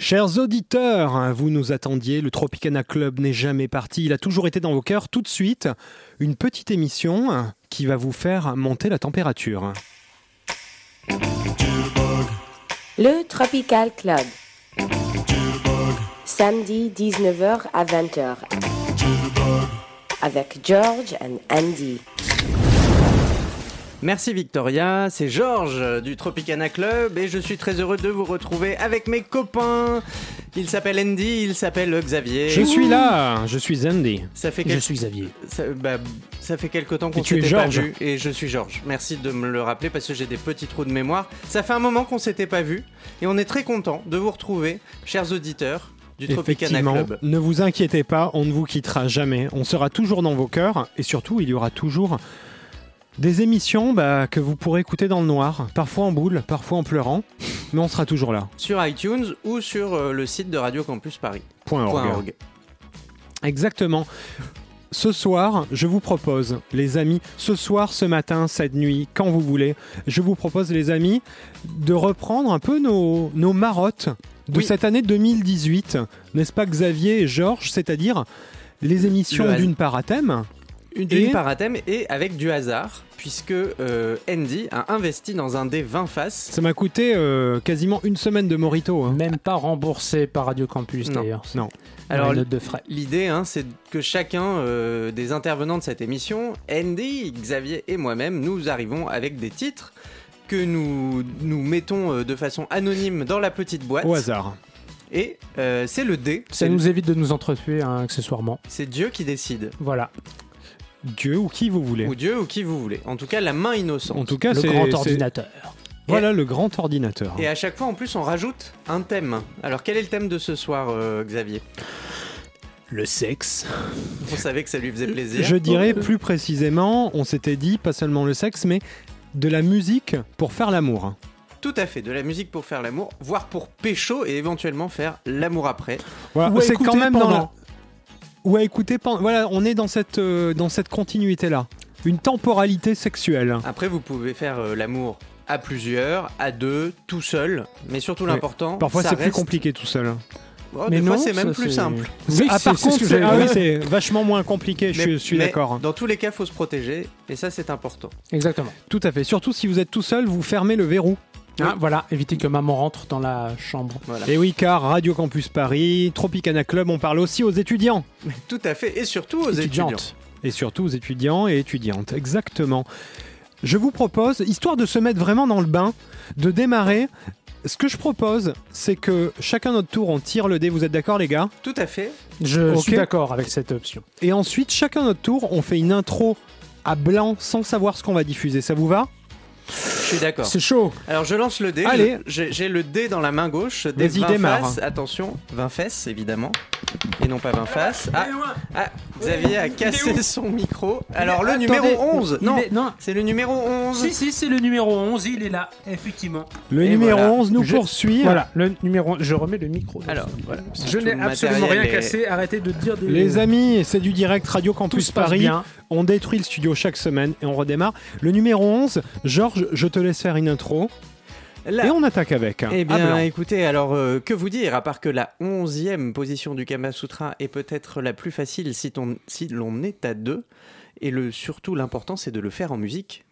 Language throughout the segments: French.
Chers auditeurs, vous nous attendiez, le Tropicana Club n'est jamais parti, il a toujours été dans vos cœurs. Tout de suite, une petite émission qui va vous faire monter la température. Le Tropical Club. Samedi 19h à 20h. Avec George and Andy. Merci Victoria, c'est Georges du Tropicana Club et je suis très heureux de vous retrouver avec mes copains. Il s'appelle Andy, il s'appelle Xavier. Je suis là, je suis Andy. Ça fait Je suis Xavier. ça, bah, ça fait quelque temps qu'on s'était pas vu et je suis Georges. Merci de me le rappeler parce que j'ai des petits trous de mémoire. Ça fait un moment qu'on s'était pas vu et on est très content de vous retrouver, chers auditeurs du Tropicana Effectivement, Club. ne vous inquiétez pas, on ne vous quittera jamais. On sera toujours dans vos cœurs et surtout, il y aura toujours des émissions bah, que vous pourrez écouter dans le noir, parfois en boule, parfois en pleurant, mais on sera toujours là. Sur iTunes ou sur euh, le site de Radio Campus Paris. Point org. Point org. Exactement. Ce soir, je vous propose, les amis, ce soir, ce matin, cette nuit, quand vous voulez, je vous propose, les amis, de reprendre un peu nos, nos marottes de Oui. cette année 2018, n'est-ce pas Xavier et Georges, c'est-à-dire les émissions d'une part à thème Une Et- par et avec du hasard, puisque euh, Andy a investi dans un dé 20 faces. Ça m'a coûté euh, quasiment une semaine de Morito. hein. Même pas remboursé par Radio Campus d'ailleurs. non. Alors, Alors, note de frais. L'idée, hein, c'est que chacun euh, des intervenants de cette émission, Andy, Xavier et moi-même, nous arrivons avec des titres que nous, nous mettons euh, de façon anonyme dans la petite boîte. Au hasard. Et euh, c'est le dé. Ça nous évite de nous entretuer hein, accessoirement. c'est Dieu qui décide. Voilà. Dieu ou qui vous voulez. Ou Dieu ou qui vous voulez. En tout cas, la main innocente. En tout cas, Le grand ordinateur. Voilà le grand ordinateur. Et à chaque fois, en plus, on rajoute un thème. Alors, quel est le thème de ce soir, euh, Xavier? Le sexe. On savait que ça lui faisait plaisir. Je dirais plus précisément, on s'était dit pas seulement le sexe, mais de la musique pour faire l'amour. Tout à fait, de la musique pour faire l'amour, voire pour pécho et éventuellement faire l'amour après. Voilà, Ou à c'est écouter quand même dans la... pendant. Ou à écouter pendant. Voilà, on est dans cette, euh, dans cette continuité-là. Une temporalité sexuelle. Après, vous pouvez faire euh, l'amour à plusieurs, à deux, tout seul, mais surtout Oui. l'important. Parfois, c'est plus reste- compliqué tout seul. Oh, Mais des fois, non, c'est même plus simple. Oui, ah, c'est- par contre, c'est ah oui, c'est vachement moins compliqué, je, Mais- je suis d'accord. Dans tous les cas, faut se protéger, et ça, c'est important. Exactement. Tout à fait. Surtout si vous êtes tout seul, vous fermez le verrou. Ah, voilà, éviter que maman rentre dans la chambre. Voilà. Et oui, car Radio Campus Paris, Tropicana Club, on parle aussi aux étudiants. Tout à fait, et surtout aux étudiants. Et surtout aux étudiants et étudiantes. Exactement. Je vous propose, histoire de se mettre vraiment dans le bain, de démarrer. Ce que je propose, c'est que chacun notre tour, on tire le dé. Vous êtes d'accord, les gars? Tout à fait. Je suis d'accord avec cette option. Et ensuite, chacun notre tour, on fait une intro à blanc sans savoir ce qu'on va diffuser. Ça vous va? Suis d'accord. C'est chaud. Alors, je lance le dé. Allez. Je- J'ai le dé dans la main gauche. Des Vas-y, 20 démarre. faces. Attention, 20 fesses, évidemment. Et non pas 20 faces. Ah, ah, Xavier a cassé son micro. Alors, le numéro 11. Non, non. c'est le numéro 11. Si, si, c'est le numéro 11, il est là, effectivement. Le Et numéro voilà. 11 nous Je- poursuit. Voilà, le numéro. Je remets le micro. Alors, voilà. je n'ai absolument rien est- cassé. Arrêtez de dire des. Les amis, c'est du direct Radio tout Campus se passe Paris. bien. On détruit le studio chaque semaine et on redémarre. Le numéro 11, Georges, je te laisse faire une intro. Et on attaque avec. Eh À bien, écoutez, alors euh, que vous dire, à part que la onzième position du Kama Sutra est peut-être la plus facile si, ton- si l'on est à deux, et le, surtout l'important c'est de le faire en musique.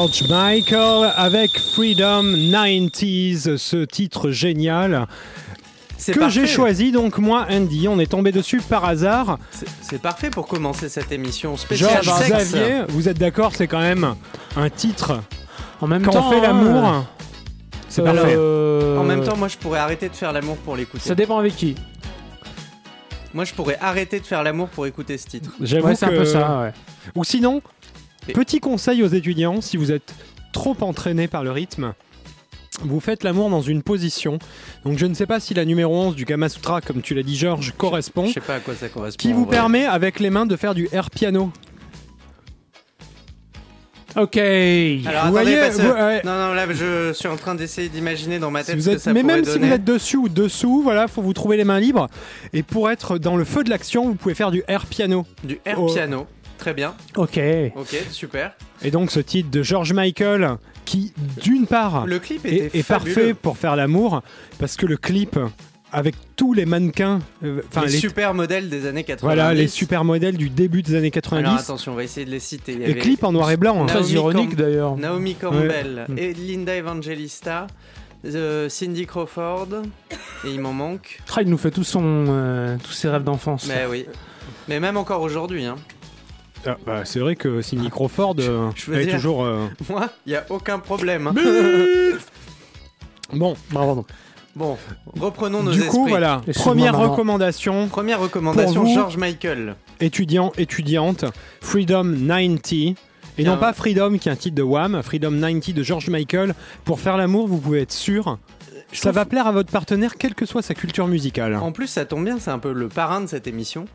George Michael avec Freedom 90s, ce titre génial C'est que j'ai choisi donc moi Andy. On est tombé dessus par hasard. C'est- C'est parfait pour commencer cette émission spéciale Georges. Xavier, vous êtes d'accord C'est quand même un titre. En même Quand temps, on fait hein, l'amour, c'est euh, parfait. euh, En même temps, moi je pourrais arrêter de faire l'amour pour l'écouter. ça dépend avec qui. Moi je pourrais arrêter de faire l'amour pour écouter ce titre. J'avoue Ouais, c'est un peu ça, ouais. Ou sinon, petit conseil aux étudiants, si vous êtes trop entraîné par le rythme, vous faites l'amour dans une position. Donc je ne sais pas si la numéro 11 du Kama Sutra, comme tu l'as dit Georges, correspond. Je sais pas à quoi ça correspond. Qui vous vrai. permet avec les mains de faire du air piano. Ok. Alors Vous attendez, voyez, parce vous-. Non, non, là je suis en train d'essayer d'imaginer dans ma Si tête ce que ça mais même si vous êtes dessus ou dessous, voilà, faut vous trouver les mains libres. Et pour être dans le feu de l'action, vous pouvez faire du air piano. Du air Oh. piano. Très bien. Ok. Ok, super. Et donc ce titre de George Michael, qui d'une part Le clip est, parfait pour faire l'amour, parce que le clip avec tous les mannequins, euh, les, les, super modèles des années 80. voilà les super modèles du début des années Alors 90, attention, on va essayer de les citer. Il y et avait clip en noir et blanc. hein. Très ironique d'ailleurs. Naomi Campbell, Ouais. et Linda Evangelista, euh, Cindy Crawford, et il m'en manque. Ah, il nous fait tout son, euh, tous ses rêves d'enfance. Mais oui. Mais même encore aujourd'hui, hein. Ah, bah, c'est vrai que Cindy Crawford euh, je elle est dire- toujours euh, moi, il y a aucun problème. hein. bon. Bravo. bon, reprenons nos Du esprits. coup, voilà, Excuse-moi, première maman. recommandation, Première recommandation, Pour vous- George Michael. étudiant, étudiante, Freedom 90. Et non pas Freedom qui est un titre de Wham, Freedom 90 de George Michael. Pour faire l'amour, vous pouvez être sûr, ça trouve- va plaire à votre partenaire quelle que soit sa culture musicale. En plus, ça tombe bien, c'est un peu le parrain de cette émission.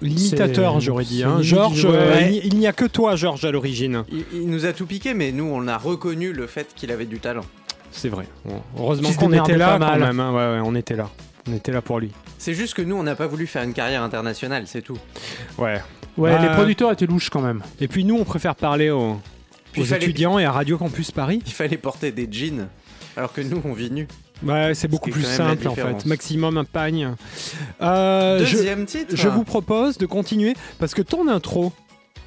L'imitateur, j'aurais dit. Hein. Georges, ouais. euh, il, il n'y a que toi, Georges, à l'origine. Il, il nous a tout piqué, mais nous, on a reconnu le fait qu'il avait du talent. C'est vrai. Bon, heureusement qu'on était là pas quand même. hein. Ouais, ouais, on était là. On était là pour lui. C'est juste que nous, on n'a pas voulu faire une carrière internationale, c'est tout. Ouais. Ouais, Bah, les producteurs étaient louches quand même. Et puis nous, on préfère parler aux, Puis aux il fallait- étudiants et à Radio Campus Paris. Il fallait porter des jeans, alors que nous, on vit nus. Ouais, c'est beaucoup plus simple en fait. Maximum un pagne. Euh, je, Deuxième titre. je vous propose de continuer parce que ton intro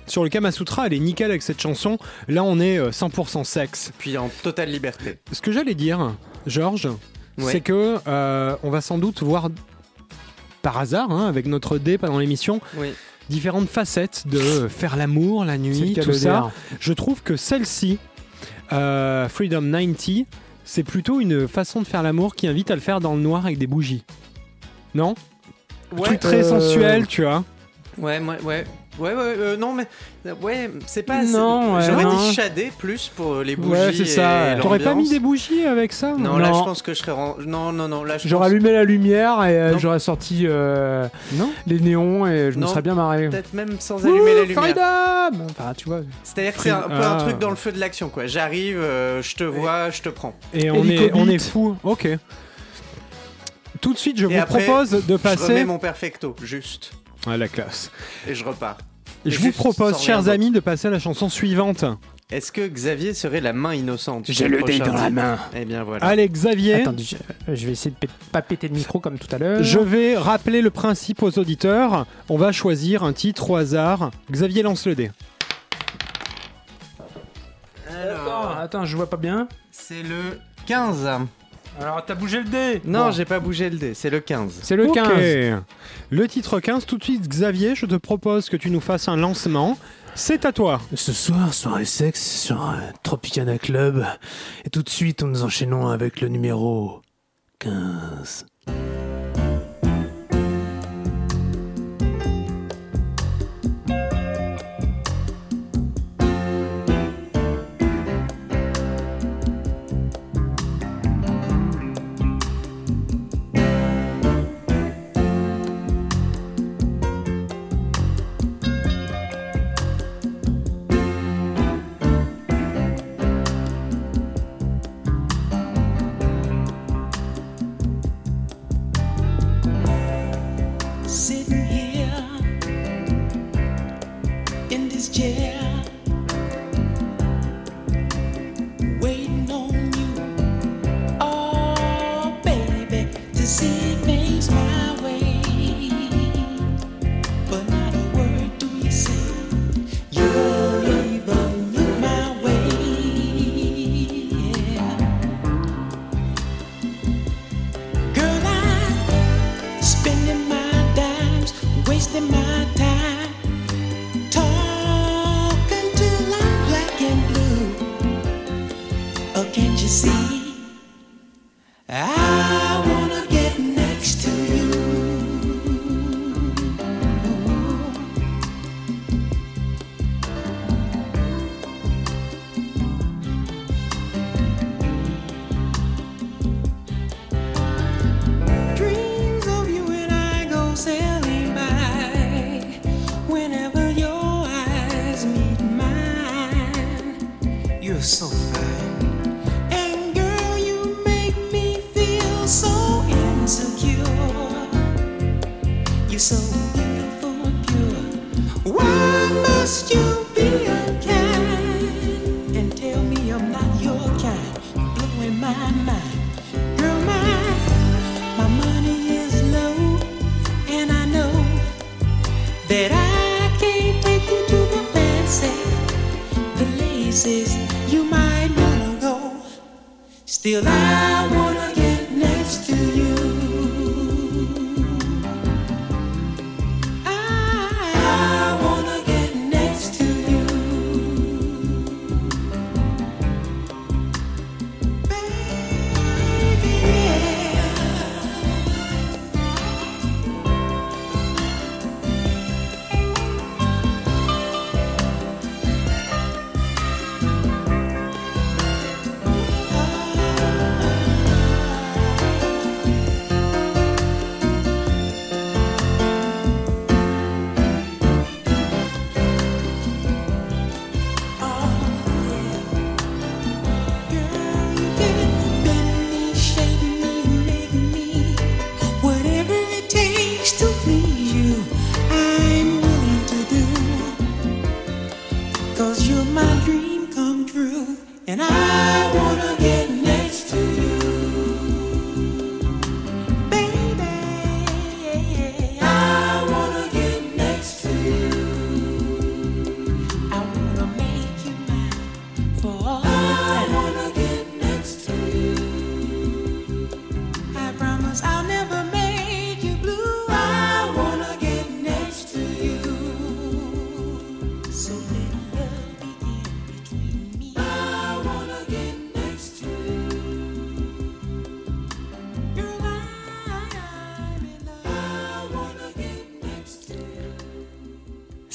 sur le Kama Sutra, elle est nickel avec cette chanson. Là, on est euh, 100% sexe. Puis en totale liberté. Ce que j'allais dire, Georges, Ouais. c'est que euh, on va sans doute voir par hasard, hein, avec notre dé pendant l'émission, Oui. différentes facettes de faire l'amour la nuit, tout ça. Je trouve que celle-ci, euh, Freedom 90, c'est plutôt une façon de faire l'amour qui invite à le faire dans le noir avec des bougies. Non? Ouais, truc très euh, sensuel, tu vois. ouais, ouais, ouais. Ouais, ouais, euh, non, mais ouais, c'est pas. Non, ouais, J'aurais non. dit shadé plus pour les bougies. Ouais, c'est ça. et T'aurais pas mis des bougies avec ça Non, là, Non. je pense que je serais. Non, non, non, là, je J'aurais pense- allumé la lumière et euh, j'aurais sorti euh, Non les néons et je me Non. serais bien marré. Peut-être même sans allumer la Ouh, lumière. Freedom Enfin, tu vois. C'est-à-dire que c'est un peu un truc dans le feu de l'action, quoi. J'arrive, euh, je te vois, je te prends. Et on est, on est fou. Ok. Tout de suite, je Et vous après, propose de Je remets passer mon perfecto, juste. À la classe. Et je repars. Je vous propose, chers amis, de passer à la chanson suivante. Est-ce que Xavier serait la main innocente J'ai le dé dans la main. Eh bien voilà. Allez, Xavier, Attendez, je, je vais essayer de pas péter le micro comme tout à l'heure. je vais rappeler le principe aux auditeurs. On va choisir un titre au hasard. Xavier lance le dé. Attends, Alors, attends, je vois pas bien. c'est le 15. Alors, t'as bougé le dé Non, Bon. j'ai pas bougé le dé, c'est le 15. C'est le Ok. 15. Le titre 15, tout de suite, Xavier, je te propose que tu nous fasses un lancement. C'est à toi. Ce soir, soirée sexe sur un Tropicana Club. Et tout de suite, nous enchaînons avec le numéro 15.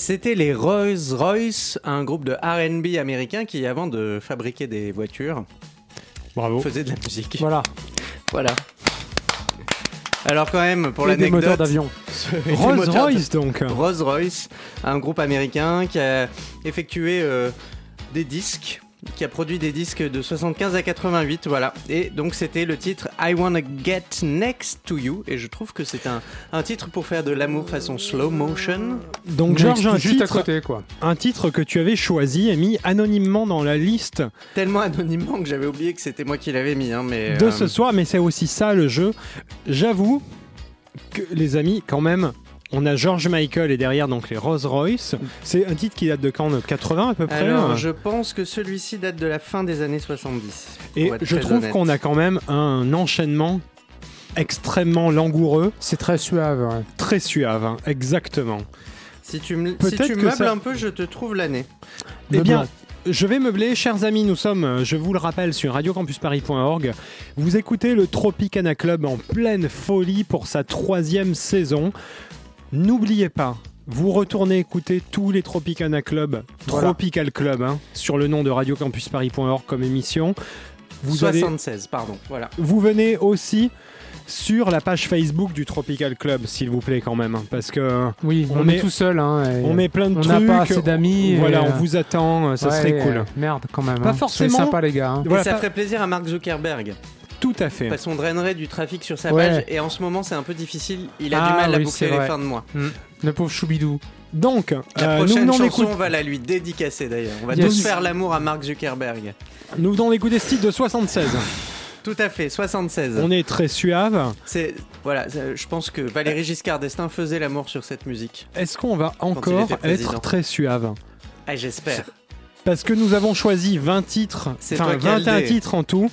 C'était les Rolls Royce, un groupe de R&B américain qui, avant de fabriquer des voitures, Bravo. faisait de la musique. Voilà. Voilà. Alors quand même, pour Et des moteurs d'avion. des Rolls moteurs de- Royce donc. Rolls Royce, un groupe américain qui a effectué euh, des disques, qui a produit des disques de 75 à 88, voilà. Et donc c'était le titre I Wanna Get Next to You, et je trouve que c'est un, un titre pour faire de l'amour façon slow motion. Donc Georges, un juste à titre, côté, quoi. un titre que tu avais choisi et mis anonymement dans la liste Tellement anonymement que j'avais oublié que c'était moi qui l'avais mis, hein, mais... de euh, ce soir, mais c'est aussi ça le jeu. J'avoue que les amis, quand même, on a George Michael et derrière donc les Rolls Royce. C'est un titre qui date de quand de 80 à peu près. Alors, hein. je pense que celui-ci date de la fin des années 70. Et je trouve qu'on a quand même un enchaînement extrêmement langoureux, C'est très suave. ouais. très suave, hein, exactement. Si tu me, si tu meubles ça- un peu, je te trouve l'année. Eh bien, je vais meubler, chers amis, nous sommes, je vous le rappelle, sur radiocampusparis.org. Vous écoutez le Tropicana Club en pleine folie pour sa troisième saison. N'oubliez pas, vous retournez écouter tous les Tropicana Club, Voilà. Tropical Club, hein, sur le nom de radiocampusparis.org comme émission. Vous, avez, 76, pardon. Voilà. vous venez aussi sur la page Facebook du Tropical Club, s'il vous plaît, quand même, hein, parce que Oui, on, On est, est- tout seul. Hein, on met plein de on trucs. n'a pas assez d'amis. Voilà, et, on euh, vous attend, ça ouais, serait cool. Merde, quand même. Pas hein. forcément- Soyez sympa, les gars. hein. Voilà, ça pas- ferait plaisir à Mark Zuckerberg. Tout à fait. Parce qu'on drainerait du trafic sur sa Ouais. page. Et en ce moment, c'est un peu difficile. Il a Ah du mal à oui, boucler les fins de mois. Le pauvre Choubidou. Donc, La euh, prochaine chanson, on va la lui dédicacer d'ailleurs. On va Yes. tous faire l'amour à Mark Zuckerberg. nous venons d'écouter ce titre de 76. Tout à fait, 76. On est très suave. C'est voilà, je pense que Valéry Giscard d'Estaing faisait l'amour sur cette musique. Est-ce qu'on va encore être très suave Ah, j'espère. Parce que nous avons choisi 20 titres, enfin toi qui as le 21 dé. titres en tout.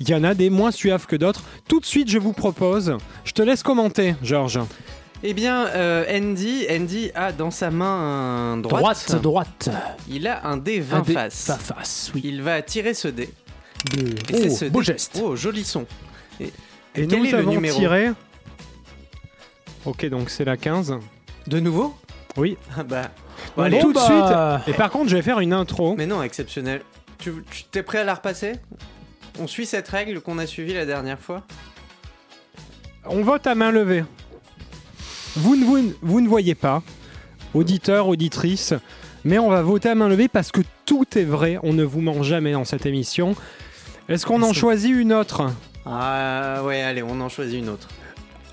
Il y en a des moins suaves que d'autres. Tout de suite, je vous propose. Je te laisse commenter, Georges. Eh bien, euh, Andy, Andy a dans sa main droite, Droite, droite. il a un dé 20 Un dé faces. vingt faces, oui. Il va tirer ce dé Et c'est Oh, ce beau dé- geste. Oh, joli son. Et, Et et quel nous est le avons numéro tiré. Ok, donc c'est la 15. De nouveau? Oui. Ah bah. Bon, allez. tout de bah. suite. Et par contre, je vais faire une intro. Mais non, exceptionnel. Tu, tu t'es prêt à la repasser? On suit cette règle qu'on a suivie la dernière fois On vote à main levée. Vous ne, vous, vous ne voyez pas, auditeurs, auditrices, mais on va voter à main levée parce que tout est vrai. On ne vous ment jamais dans cette émission. Est-ce qu'on en choisit une autre? Ah ouais, allez, on en choisit une autre.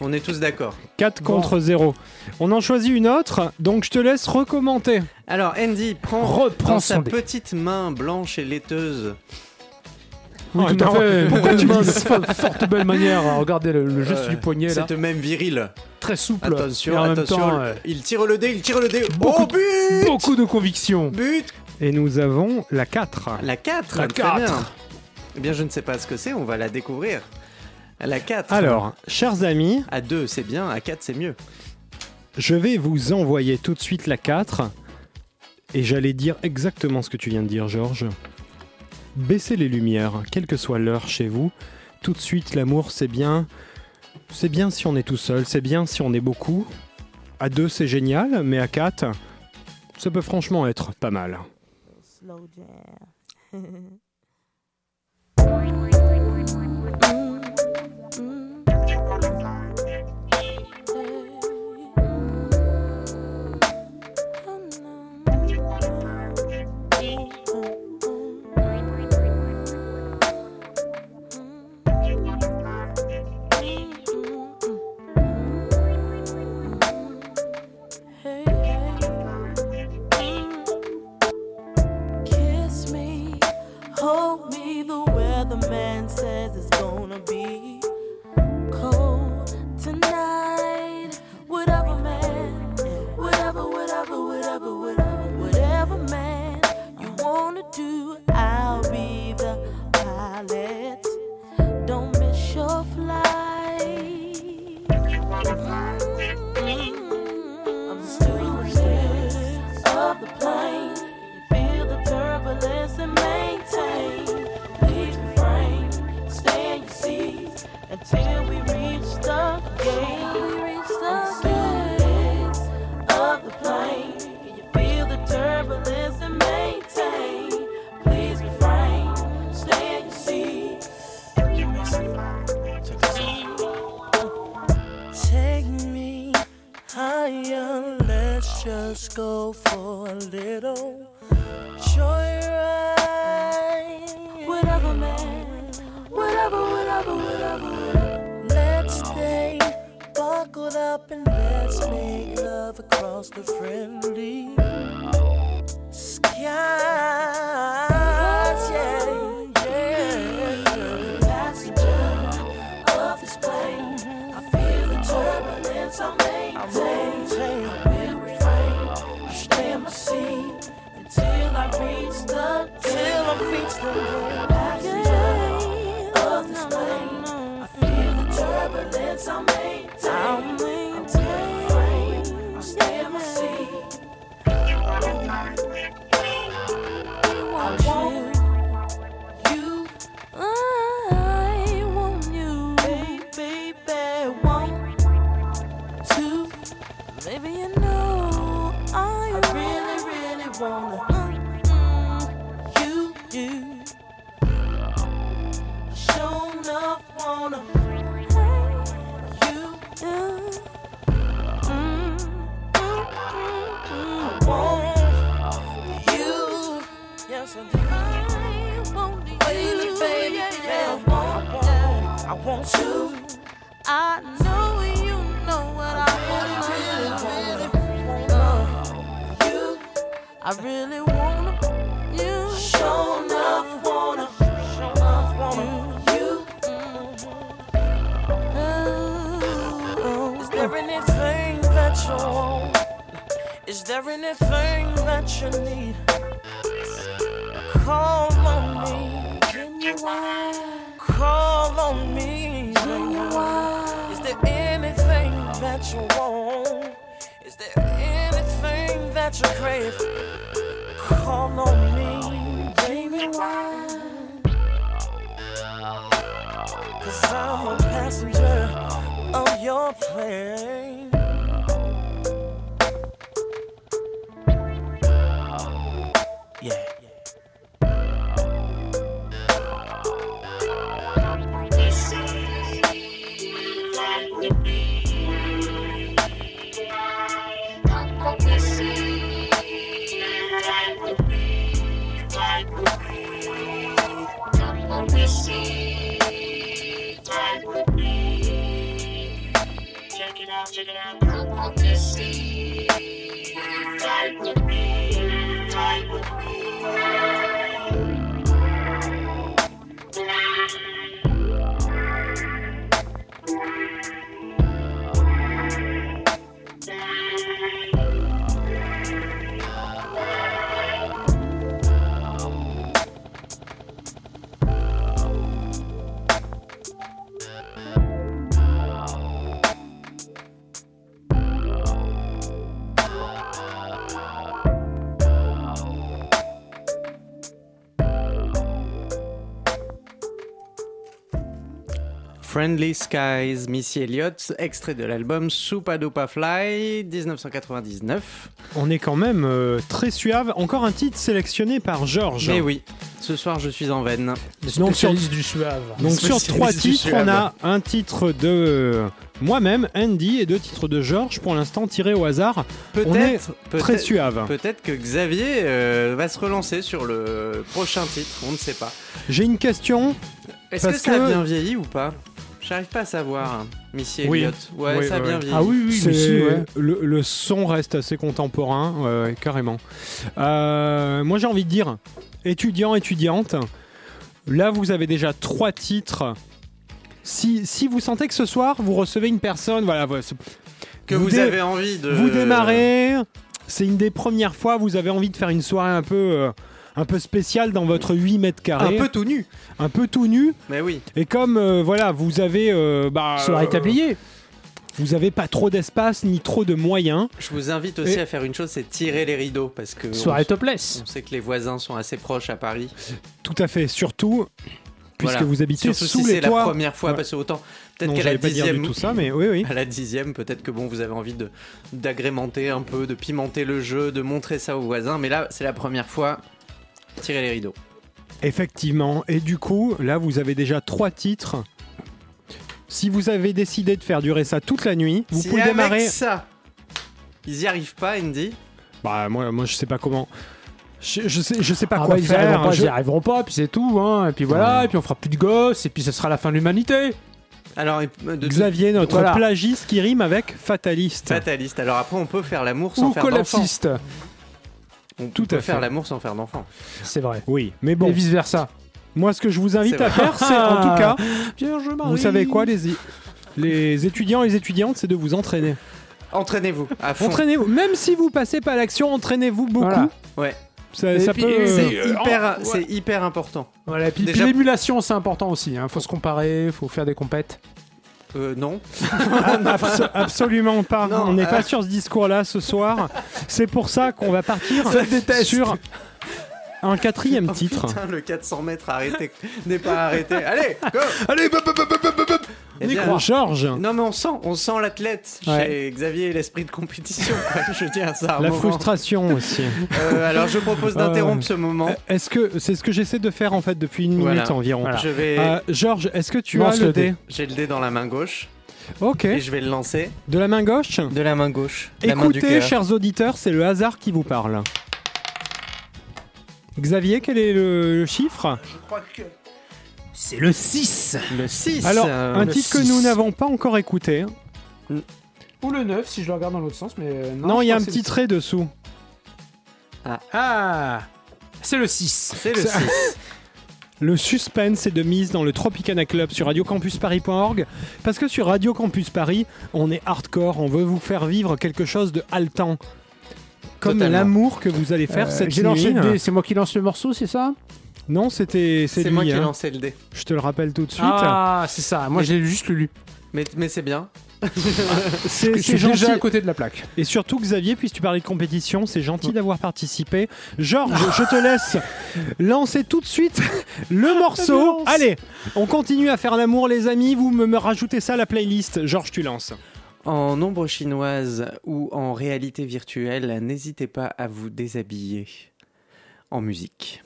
On est tous d'accord. 4 Bon. contre 0. On en choisit une autre, donc je te laisse recommenter. Alors, Andy, prends Reprends dans sa dé. petite main blanche et laiteuse. Oui, Oh tout non, à fait. pourquoi tu Une dis fo- forte belle manière. Regardez le, le geste du poignet là. Cette même virile. Très souple. Attention, Et en même attention. temps, euh, Il tire le dé, il tire le dé. Beaucoup oh, but beaucoup de conviction. But Et nous avons la 4. La 4 La très 4. bien. Eh bien, je ne sais pas ce que c'est, on va la découvrir. La 4. Alors, chers amis, À 2, c'est bien, à 4, c'est mieux. je vais vous envoyer tout de suite la 4. Et j'allais dire exactement ce que tu viens de dire, Georges. Baissez les lumières, quelle que soit l'heure chez vous. Tout de suite, l'amour, c'est bien. C'est bien si on est tout seul, c'est bien si on est beaucoup. À 2, c'est génial, mais à 4, ça peut franchement être pas mal. says it's gonna be cold tonight. Whatever, man. Whatever, whatever, whatever, whatever, whatever, man. You wanna do, I'll be the pilot. Don't miss your flight. Seat until we reach the gate. We reach the gates of the plane. Can you feel the turbulence and maintain? Please refrain, stay in your seat. Take me higher, let's just go for a little joyride. Whatever, whatever. Let's uh-huh. stay buckled up and let's make love across the friendly skies. Yeah, yeah. Passenger of this plane. I feel the turbulence I maintain. I will refrain. I stay in my seat until I reach the till I reach the passenger I maintain. I stay in my seat. I want you. I want you, baby, baby, want to. Maybe you know I, really, really wanna. mm, you, you. Show enough wanna. Want I want you, baby, baby, I want, I want, want you. I know you know what I really, really want. You, I really wanna. You, show enough wanna. Wanna. You. mm. Is there anything that you want? Is there anything that you need? Call on me. Call on me. Is there anything that you want? Is there anything that you crave? Call on me, baby. Cause I'm a passenger of your plane. Friendly Skies, Missy Elliott, extrait de l'album Soupa Dupa Fly, 1999. On est quand même euh, très suave. Encore un titre sélectionné par Georges. Mais oui, ce soir je suis en veine. Donc sur, Spécialiste du suave. donc sur spécialiste trois titres, on a un titre de euh, moi-même, Andy, et deux titres de Georges, pour l'instant tirés au hasard. Peut-être, Très suave. peut-être que Xavier euh, va se relancer sur le prochain titre, on ne sait pas. J'ai une question. Est-ce que ça a bien vieilli ou pas? J'arrive pas à savoir, hein, Missy Oui. Elliott. Ouais, Oui, ça a bien vieilli. Ah oui, oui, ouais. le, le son reste assez contemporain, ouais, ouais, carrément. Euh, moi, j'ai envie de dire, étudiants, étudiantes, là, vous avez déjà trois titres. Si, si vous sentez que ce soir, vous recevez une personne, voilà, Que vous avez envie de. vous démarrez, c'est une des premières fois, vous avez envie de faire une soirée un peu, euh, un peu spéciale dans votre 8 mètres Un carrés, peu tout nu. un peu tout nu. Mais oui. Et comme, euh, voilà, vous avez... euh, bah, Soirée euh, tablier. Vous avez pas trop d'espace ni trop de moyens. Je vous invite aussi Et- à faire une chose, c'est tirer les rideaux parce que Soirée on, topless. on sait que les voisins sont assez proches à Paris. Tout à fait, surtout puisque Voilà. vous habitez Surtout sous si les c'est la première fois, Ouais. parce que autant peut-être qu'à la dixième, tout ça, mais oui, oui. à la dixième, peut-être que bon, vous avez envie de d'agrémenter un peu, de pimenter le jeu, de montrer ça aux voisins. Mais là, c'est la première fois. Tirez les rideaux. Effectivement. Et du coup, là, vous avez déjà trois titres. Si vous avez décidé de faire durer ça toute la nuit, vous si pouvez avec démarrer. ça, ils y arrivent pas, Andy. Bah moi, moi, je sais pas comment. Je, je sais, je sais pas Ah quoi bah, ils y arriveront faire. pas, Je- ils y arriveront pas, puis c'est tout, hein. Et puis voilà, Ouais. et puis on fera plus de gosses, et puis ce sera la fin de l'humanité. Alors, de, de- Xavier, notre Voilà. plagiste qui rime avec fataliste. fataliste. Alors après, on peut faire l'amour sans Ou faire d'enfant. collapsiste. On Tout peut à faire l'amour sans faire d'enfant. C'est vrai. Oui, mais bon, Et vice versa. moi, ce que je vous invite à faire, c'est en tout cas, vous savez quoi, les, les étudiants et les étudiantes, c'est de vous entraîner. Entraînez-vous à fond. Entraînez-vous, même si vous passez pas à l'action, entraînez-vous beaucoup. Voilà. Ouais. Ça, ça peut. C'est Euh, hyper, ouais. c'est hyper important. Voilà, et puis, Déjà- l'émulation, c'est important aussi. Hein. Faut se comparer, faut faire des compètes. Euh, non. Abso- absolument pas. Non, On n'est euh. pas sur ce discours-là ce soir. C'est pour ça qu'on va partir sur un quatrième Oh, titre. Putain, le 400 mètres arrêté n'est pas arrêté. Allez, go Allez, bop, bop, bop, Eh Micro. Georges, Non mais on sent, on sent l'athlète Ouais. chez Xavier, l'esprit de compétition. Quoi. Je veux dire ça. la moment. frustration aussi. Euh, alors je propose Ah, d'interrompre ce moment. Euh, Est-ce que c'est ce que j'essaie de faire en fait depuis une minute Voilà. environ Voilà. Je vais, Euh, Georges, est-ce que tu Lance as le le dé. dé j'ai le dé dans la main gauche Ok. et je vais le lancer De la main gauche de la main gauche. la main du Écoutez, chers auditeurs, c'est le hasard qui vous parle. Xavier, quel est le, le chiffre? C'est le 6. le 6. Alors, euh, un titre que 6. nous n'avons pas encore écouté. Ou le 9, si je le regarde dans l'autre sens, mais euh, non. Non, il y a un petit trait dessous. Ah C'est le 6. C'est le C'est- 6. Le suspense est de mise dans le Tropicana Club sur radiocampusparis.org parce que sur Radio Campus Paris, on est hardcore, on veut vous faire vivre quelque chose de haletant. Comme Totalement. l'amour que vous allez faire Euh, cette J'ai nuit. lancé le dé, c'est moi qui lance le morceau, c'est ça? Non, c'était c'est lui. moi qui ai hein. lancé le dé. Je te le rappelle tout de suite. Ah, c'est ça. Moi, j'ai juste lu. Mais, mais c'est bien. C'est Je c'est suis gentil. déjà à côté de la plaque. Et surtout, Xavier, puisque tu parlais de compétition, c'est gentil d'avoir participé. Georges, je te laisse lancer tout de suite le morceau. Allez, on continue à faire l'amour, les amis. Vous me, me rajoutez ça à la playlist. Georges, tu lances. En ombre chinoise ou en réalité virtuelle, n'hésitez pas à vous déshabiller en musique.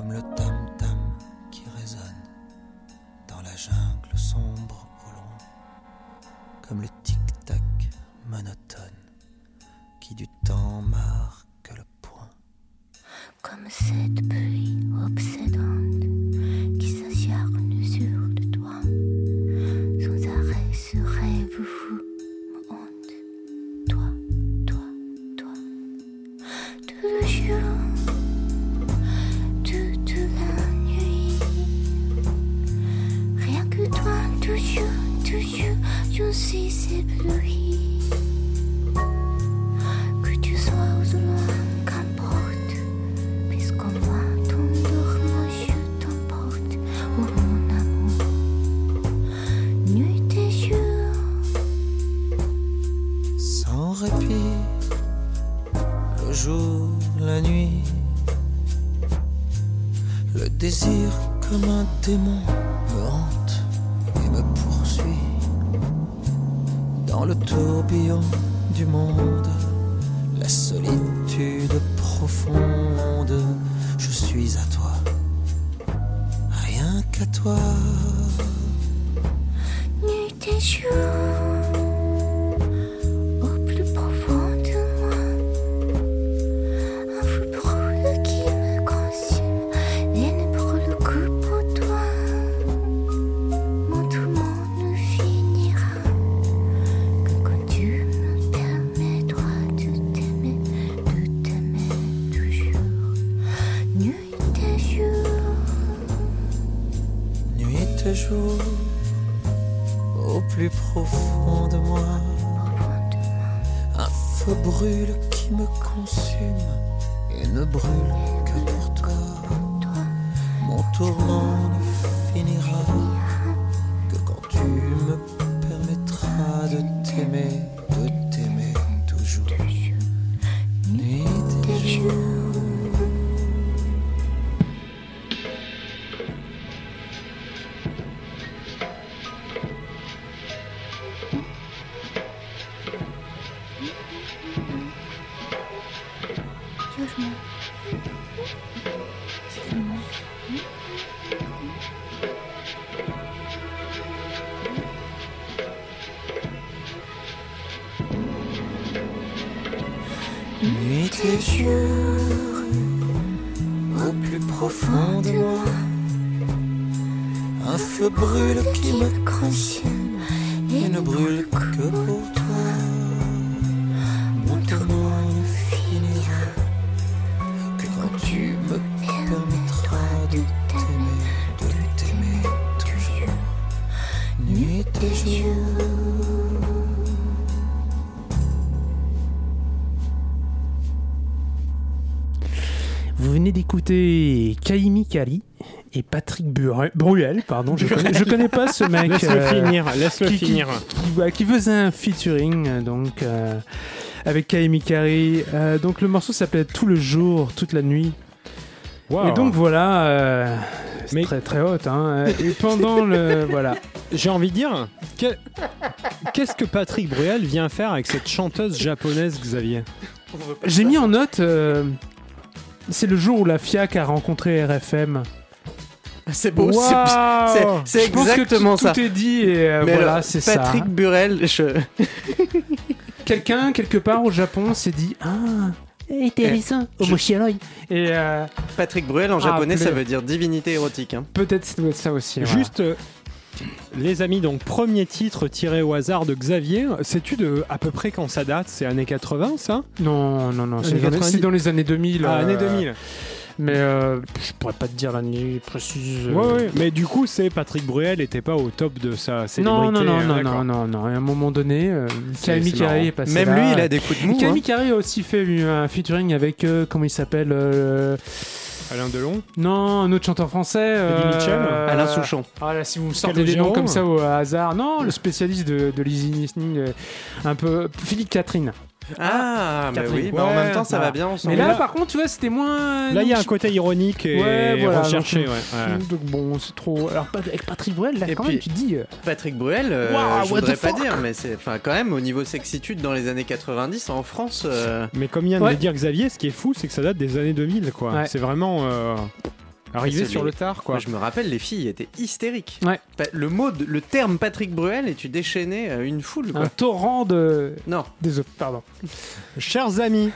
Comme le tam-tam qui résonne dans la jungle sombre au loin, comme le tic-tac monotone qui du temps marque le point. Comme cette pluie obsédante Vous venez d'écouter Kaimi Kari et Patrick Bure- Bruel, pardon, je connais, je connais pas ce mec. Laisse-le euh, finir, laisse-le qui, finir. qui- faisait un featuring donc euh, avec Kaimi Kari. Euh, donc le morceau s'appelait Tout le jour, toute la nuit. Wow. Et donc voilà, euh, Mais- très très haute. Hein, et pendant le voilà, J'ai envie de dire, que- qu'est-ce que Patrick Bruel vient faire avec cette chanteuse japonaise, Xavier? J'ai mis en note. euh, c'est le jour où la FIAC a rencontré RFM. C'est beau, c'est- Waouh c'est c'est Je pense que exactement tout, ça. Tout est dit et euh, Mais voilà, c'est ça. Patrick Burel, je... Quelqu'un quelque part au Japon s'est dit ah. Et euh, Patrick Bruel en Ah, japonais, ça veut dire divinité érotique. hein. peut-être ça doit être ça aussi. voilà. Juste, euh, les amis, donc premier titre tiré au hasard de Xavier. Sais-tu de à peu près quand ça date? C'est années 80, ça? Non, non, non, c'est Années dans, les- 90. c'est dans les années 2000. Ah, euh, années 2000. Mais euh, je pourrais pas te dire l'année précise. euh. Ouais, ouais. Mais du coup, c'est Patrick Bruel n'était pas au top de sa célébrité. Non, non, non, hein, non, non, non. À un moment donné, euh, Kari marrant. est passé Même là. lui, il a des coups de mou. Kaimi hein. Kari a aussi fait un featuring avec, euh, comment il s'appelle euh, Alain Delon. Non, un autre chanteur français. Mitchell Alain Souchon. Ah là, si vous me sortez des noms comme ça au hasard. Non, le spécialiste de, de l'easy listening, euh, un peu. Philippe Catherine. Ah, bah Catherine. oui, bah en même temps, ça voilà. va bien ensemble. Mais là, là- par contre, tu vois, c'était moins. Là, il y a un côté ironique et Ouais, voilà, recherché. donc, ouais, ouais. Donc bon, c'est trop. Alors, avec Patrick Bruel, là, Et quand puis- même, tu te dis. euh, Patrick Bruel, euh, Wow, je voudrais pas dire, mais c'est enfin quand même au niveau sexitude dans les années 90 en France. euh, Mais comme vient de le dire Xavier, ce qui est fou, c'est que ça date des années 2000, quoi. Ouais. C'est vraiment euh, arrivé sur le tard, quoi. Moi, je me rappelle, les filles étaient hystériques. Ouais. Pa- Le mot, de- le terme Patrick Bruel et tu déchaînais euh, une foule. Quoi. un torrent de. Non. Désolé, pardon. Chers amis,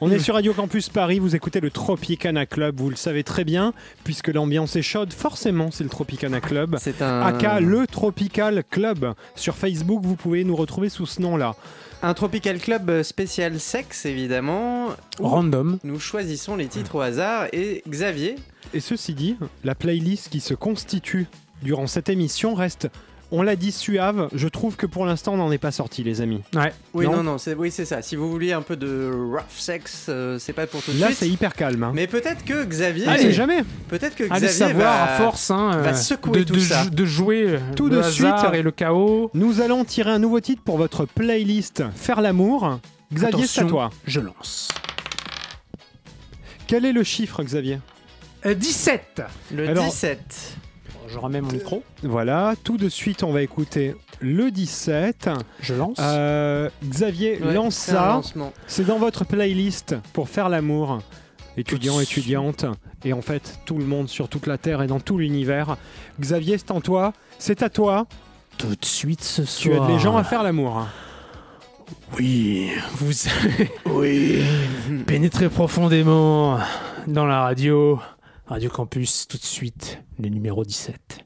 on est sur Radio Campus Paris, vous écoutez le Tropicana Club, vous le savez très bien, puisque l'ambiance est chaude, forcément c'est le Tropicana Club. C'est un Aka le Tropical Club. Sur Facebook, vous pouvez nous retrouver sous ce nom-là. Un tropical club euh, spécial sexe évidemment. Random. Nous choisissons les titres au hasard et Xavier. Et ceci dit, la playlist qui se constitue durant cette émission reste, on l'a dit, suave. Je trouve que pour l'instant, on n'en est pas sorti, les amis. Ouais. Oui Non. non non, c'est oui c'est ça. Si vous vouliez un peu de rough sex, euh, c'est pas pour tout de Là, suite. c'est hyper calme. hein. Mais peut-être que Xavier, On sait jamais. peut-être que Allez Xavier savoir, va- à force, hein, va euh, secouer de, tout de ça. jou- de jouer euh, Tout le de hasard suite. et le chaos. Nous allons tirer un nouveau titre pour votre playlist Faire l'amour. Xavier, c'est à Attention. toi. Je lance. Quel est le chiffre, Xavier? Euh, 17 le Alors- 17. Je remets mon micro. Voilà, tout de suite, on va écouter le 17. Je lance. Euh, Xavier, Ouais, lance ça. C'est dans votre playlist pour faire l'amour. Étudiants, étudiantes, et en fait, tout le monde sur toute la Terre et dans tout l'univers. Xavier, c'est en toi, c'est à toi. Tout de suite ce Tu soir. aides les gens à faire l'amour. Oui, vous savez. oui. Pénétrez profondément dans la radio. Radio Campus, tout de suite, le numéro 17.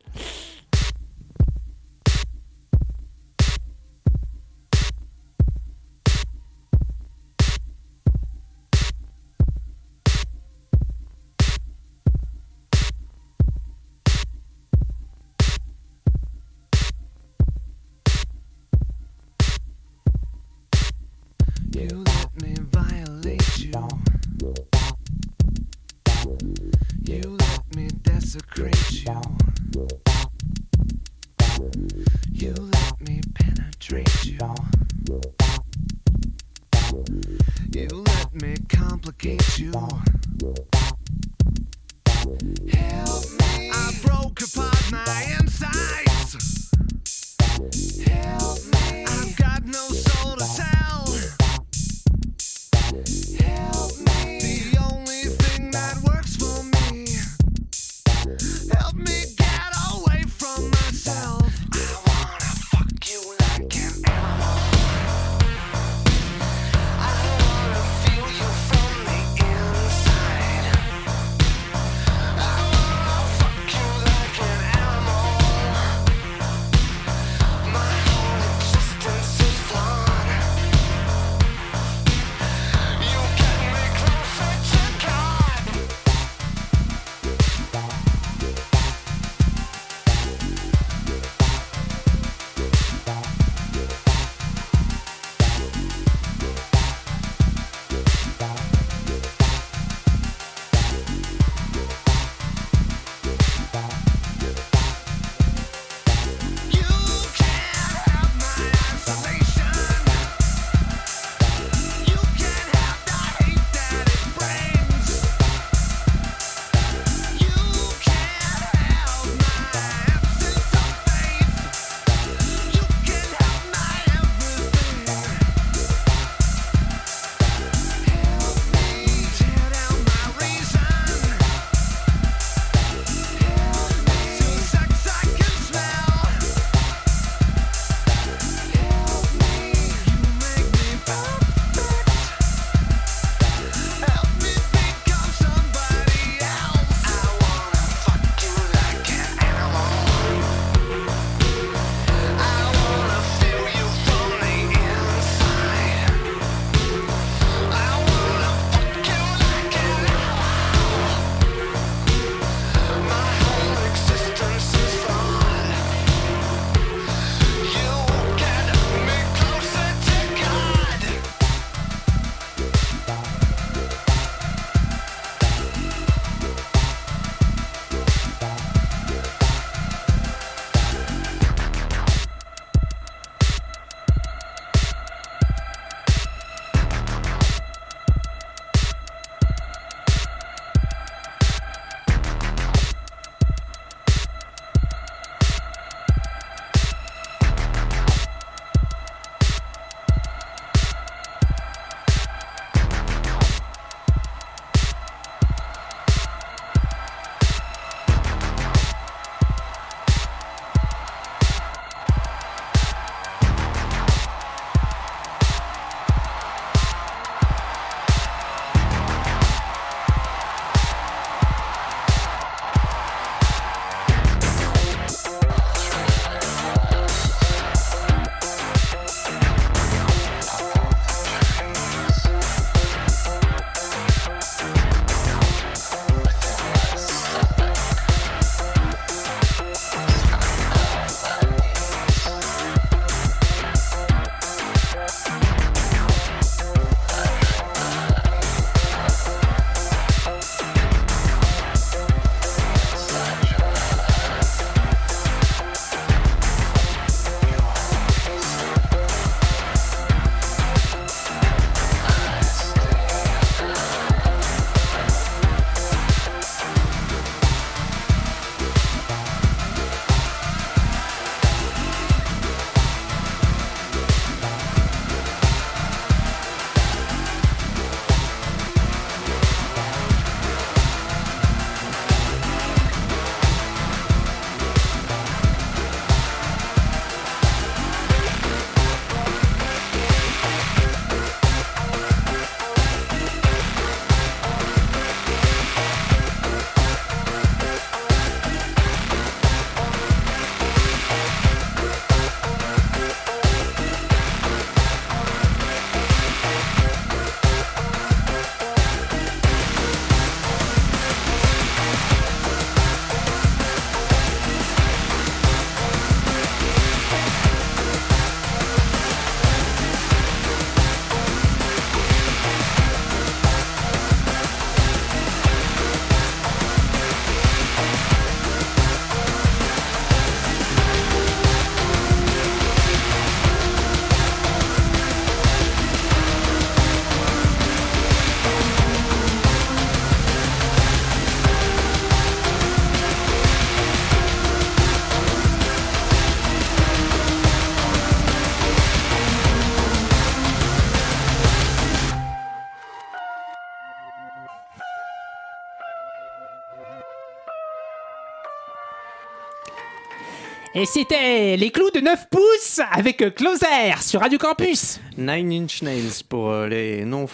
Et c'était les clous de 9 pouces avec Closer sur Radio Campus. Nine Inch Nails pour euh, les non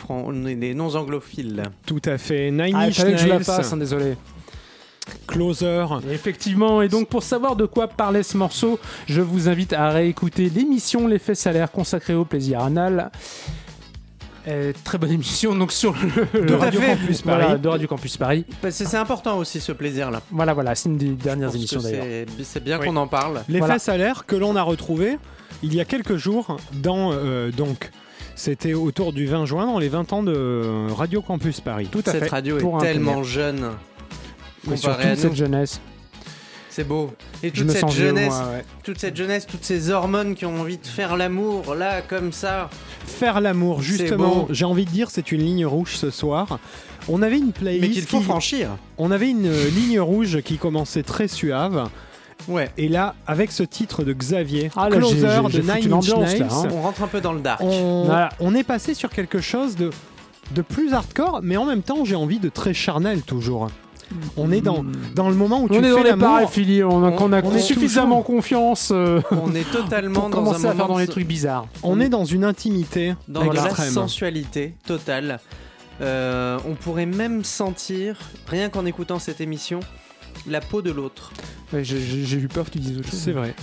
les non anglophiles. Tout à fait. Nine Ah, Inch fallait que je la Nails, fasse, hein, désolé. Closer. Effectivement, et donc pour savoir de quoi parlait ce morceau, je vous invite à réécouter l'émission L'effet salaire consacrée au plaisir anal. Euh, très bonne émission donc sur le, De Radio Campus Paris. De Radio Campus Paris. Parce que c'est important aussi ce plaisir-là. Voilà, voilà, c'est une des dernières émissions d'ailleurs. c'est- bien Oui. qu'on en parle. L'effet Voilà. salaire que l'on a retrouvé il y a quelques jours dans euh, donc c'était autour du 20 juin dans les 20 ans de Radio Campus Paris. Tout à Cette fait. radio Pour est tellement premier. jeune. Mais comparé surtout à cette nous. jeunesse. C'est beau. Et toute me cette vieux, jeunesse, moi, ouais. toute cette jeunesse, toutes ces hormones qui ont envie de faire l'amour là comme ça. Faire l'amour, justement, j'ai envie de dire c'est une ligne rouge ce soir. On avait une playlist Mais qu'il faut qui- franchir. On avait une euh, ligne rouge qui commençait très suave. Ouais. Et là, avec ce titre de Xavier, Ah, là, Closer de Nine Inch là, Nails, hein. On rentre un peu dans le dark. on, Voilà. on est passé sur quelque chose de, de plus hardcore, mais en même temps, j'ai envie de très charnel toujours. On est dans, dans le moment où tu On est dans fais les l'amour. paraphilie, on a, On- a on suffisamment confiance euh, On est totalement pour dans un commencer à moment faire dans les trucs bizarres. On est dans une intimité dans la sensualité totale. Euh, on pourrait même sentir, rien qu'en écoutant cette émission, la peau de l'autre. Ouais, j'ai- eu peur que tu dises autre chose. C'est vrai.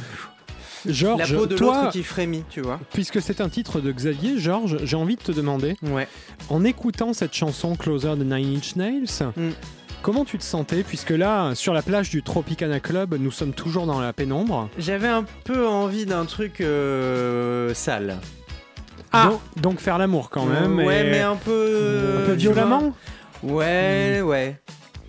La Georges, peau de toi, l'autre qui frémit, tu vois. puisque c'est un titre de Xavier, Georges, j'ai envie de te demander, Ouais. en écoutant cette chanson Closer de Nine Inch Nails, Mm. Comment tu te sentais Puisque là, sur la plage du Tropicana Club, nous sommes toujours dans la pénombre. J'avais un peu envie d'un truc euh, sale. Donc, donc faire l'amour quand même. Ouais, et mais un peu. un peu violemment. Ouais, ouais.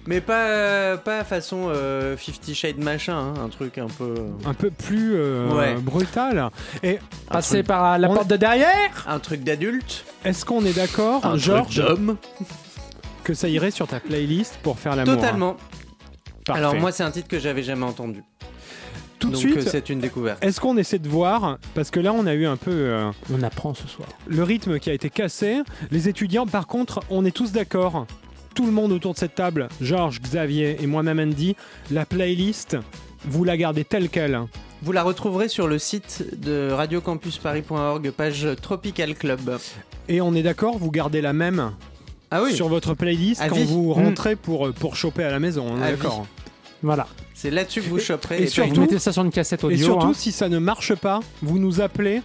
Mais pas, pas façon euh, Fifty Shades machin, hein, un truc un peu. Un peu plus euh, Ouais. brutal. Et Passer par la On- porte de derrière Un truc d'adulte. est-ce qu'on est d'accord, Un Georges, truc d'homme. Que ça irait sur ta playlist pour faire l'amour Totalement. Parfait. Alors moi, c'est un titre que j'avais jamais entendu. tout de suite, c'est une découverte. est-ce qu'on essaie de voir Parce que là, on a eu un peu euh, On apprend ce soir. le rythme qui a été cassé. Les étudiants, par contre, on est tous d'accord. Tout le monde autour de cette table, Georges, Xavier et moi-même Andy, la playlist, vous la gardez telle qu'elle. Vous la retrouverez sur le site de radiocampusparis.org, page Tropical Club. Et on est d'accord, vous gardez la même Ah oui, sur votre playlist À quand vie. vous Mm. rentrez pour, pour choper à la maison. On est À d'accord. Voilà. c'est là-dessus que vous choperez. et les surtout- Vous mettez ça sur une cassette Et audio. surtout, hein. si ça ne marche pas, vous nous appelez.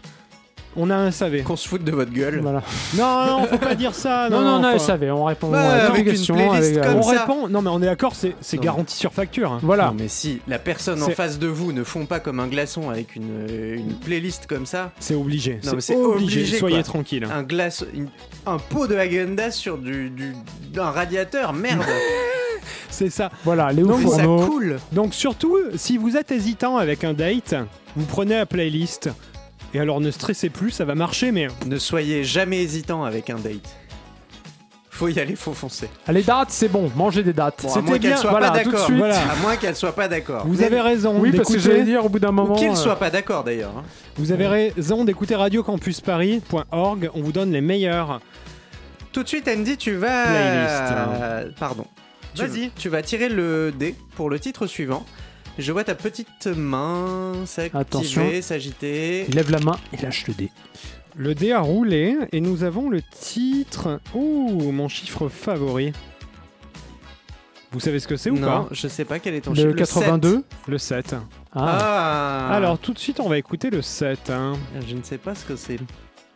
On a un SAV. Qu'on se foute de votre gueule. Voilà. Non, non, faut pas dire ça. Non, non, non, SAV, on répond Bah, à toutes avec une questions. comme On ça. répond. Non, mais on est d'accord, c'est garanti sur facture. hein. Voilà. Non mais si la personne en face de vous ne fond pas comme un glaçon avec une, euh, une playlist comme ça, C'est obligé. Non, mais C'est obligé. obligé, Soyez tranquille. un glace, une- un pot de Häagen-Dazs sur du, du d'un radiateur, merde, C'est ça. Voilà, les Donc, ça coule. Donc surtout, si vous êtes hésitant avec un date, vous prenez la playlist. Et alors ne stressez plus, ça va marcher, mais Ne soyez jamais hésitant avec un date. Faut y aller, faut foncer. Ah, Les dates, c'est bon, mangez des dates. Bon, à C'était moins qu'elle bien, soit voilà, pas tout de d'accord. suite. Voilà. À moins qu'elle soit pas d'accord. vous Mais- avez raison Oui, parce que d'écouter. j'allais dire au bout d'un moment. Qu'il euh, soit pas d'accord d'ailleurs. hein. Vous avez raison d'écouter radiocampusparis.org. On vous donne les meilleurs. Tout de suite, Andy, tu vas. Playlist. Pardon. Tu- Vas-y. Tu vas tirer le dé pour le titre suivant. Je vois ta petite main s'activer, s'agiter. Il lève la main et lâche le dé. Le dé a roulé et nous avons le titre. Ouh, mon chiffre favori. Vous savez ce que c'est ou Non, pas je sais pas quel est ton chiffre. Le 82. Le 7. Ah. Ah. Alors tout de suite, on va écouter le 7. hein. Je ne sais pas ce que c'est.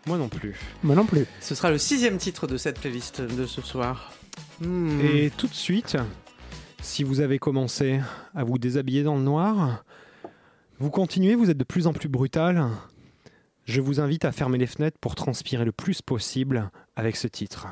Moi non plus. Moi non plus. Ce sera le sixième titre de cette playlist de ce soir. Hmm. Et tout de suite, si vous avez commencé à vous déshabiller dans le noir, vous continuez, vous êtes de plus en plus brutal. Je vous invite à fermer les fenêtres pour transpirer le plus possible avec ce titre.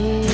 You.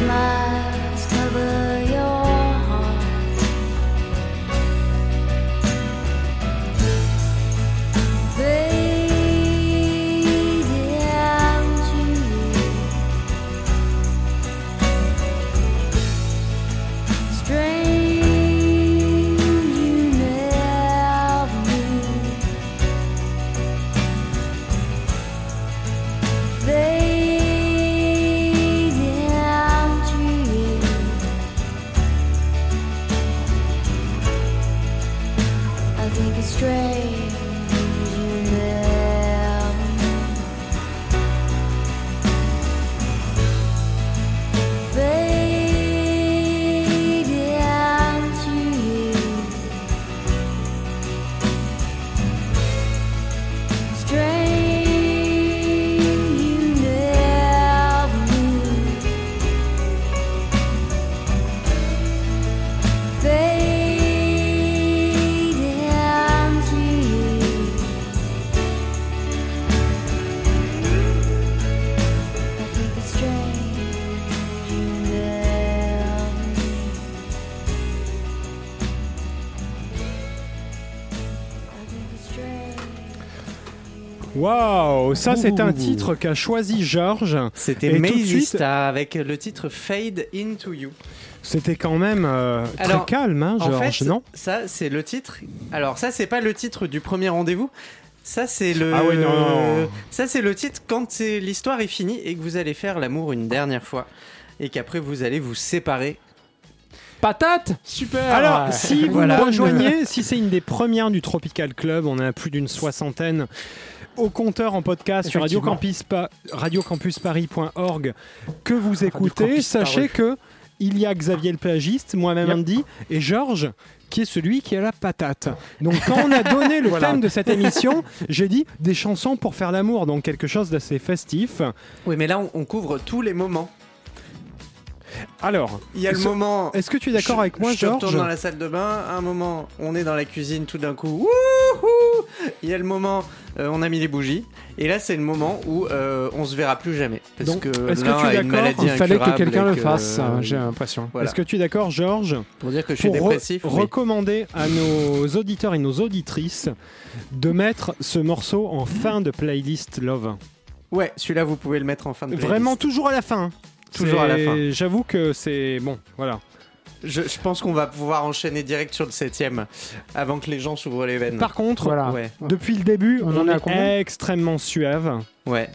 And Ça c'est un titre qu'a choisi Georges. C'était Star avec le titre Fade Into You. C'était quand même euh, très calme, hein, En fait, non? ça c'est le titre. Alors ça c'est pas le titre du premier rendez-vous. Ça c'est le. Ah oui, non, non. Ça c'est le titre quand c'est- l'histoire est finie et que vous allez faire l'amour une dernière fois et qu'après vous allez vous séparer. Patate Super Alors, si vous Voilà. rejoignez, si c'est une des premières du Tropical Club, on a plus d'une soixantaine au compteur en podcast sur Radio. Campus Pa- radiocampusparis.org que vous écoutez, Campus sachez que il y a Xavier le plagiste, moi-même Yep. Andy et Georges qui est celui qui a la patate. Donc quand on a donné le Voilà. thème de cette émission, j'ai dit des chansons pour faire l'amour, donc quelque chose d'assez festif. Oui mais là on, on couvre tous les moments. Alors, Il y a le Ce- moment. est-ce que tu es d'accord je- avec moi, Je retourne Georges dans la salle de bain. Un moment, on est dans la cuisine tout d'un coup. Wouhou Il y a le moment euh, on a mis les bougies, et là c'est le moment où euh, on se verra plus jamais. Parce Donc, que est-ce que tu es d'accord? Il fallait que quelqu'un le fasse, hein, j'ai l'impression. Voilà. Est-ce que tu es d'accord, Georges? Pour dire que je suis re- dépressif. oui. recommander à nos auditeurs et nos auditrices de mettre ce morceau en fin de playlist Love. Ouais, celui-là vous pouvez le mettre en fin de playlist. Vraiment toujours à la fin. Toujours à la fin. J'avoue que c'est bon, voilà. Je, je pense qu'on va pouvoir enchaîner direct sur le septième avant que les gens s'ouvrent les veines. Par contre, Voilà. Ouais, depuis le début, On on, en est extrêmement suave. ouais.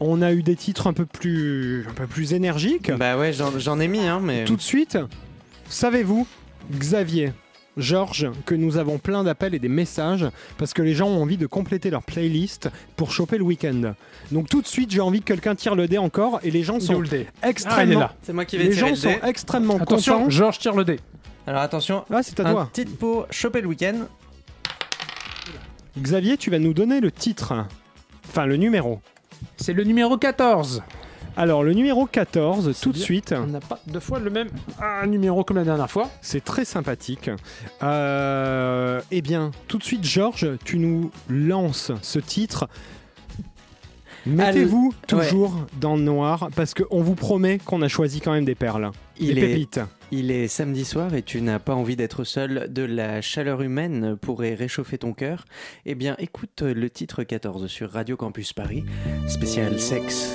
On a eu des titres un peu plus, un peu plus énergiques. Bah ouais, j'en j'en ai mis, hein, mais. Tout de suite, savez-vous, Xavier, Georges, que nous avons plein d'appels et des messages parce que les gens ont envie de compléter leur playlist pour choper le week-end. Donc tout de suite, j'ai envie que quelqu'un tire le dé encore et les gens sont le dé Ah, extrêmement. C'est moi qui vais les tirer gens le dé. sont extrêmement Attention, contents. Georges tire le dé. Alors attention, Ah, c'est à un toi. titre pour choper le week-end. Xavier, tu vas nous donner le titre, enfin le numéro. C'est le numéro 14. Alors le numéro 14, C'est tout de suite, On n'a pas deux fois le même ah, numéro comme la dernière fois. c'est très sympathique. Euh, eh bien, tout de suite, Georges, tu nous lances ce titre. Mettez-vous toujours dans le noir parce qu'on vous promet qu'on a choisi quand même des perles, Il des est, pépites. il est samedi soir et tu n'as pas envie d'être seul. De la chaleur humaine pourrait réchauffer ton cœur. Eh bien, écoute le titre 14 sur Radio Campus Paris, spécial sexe.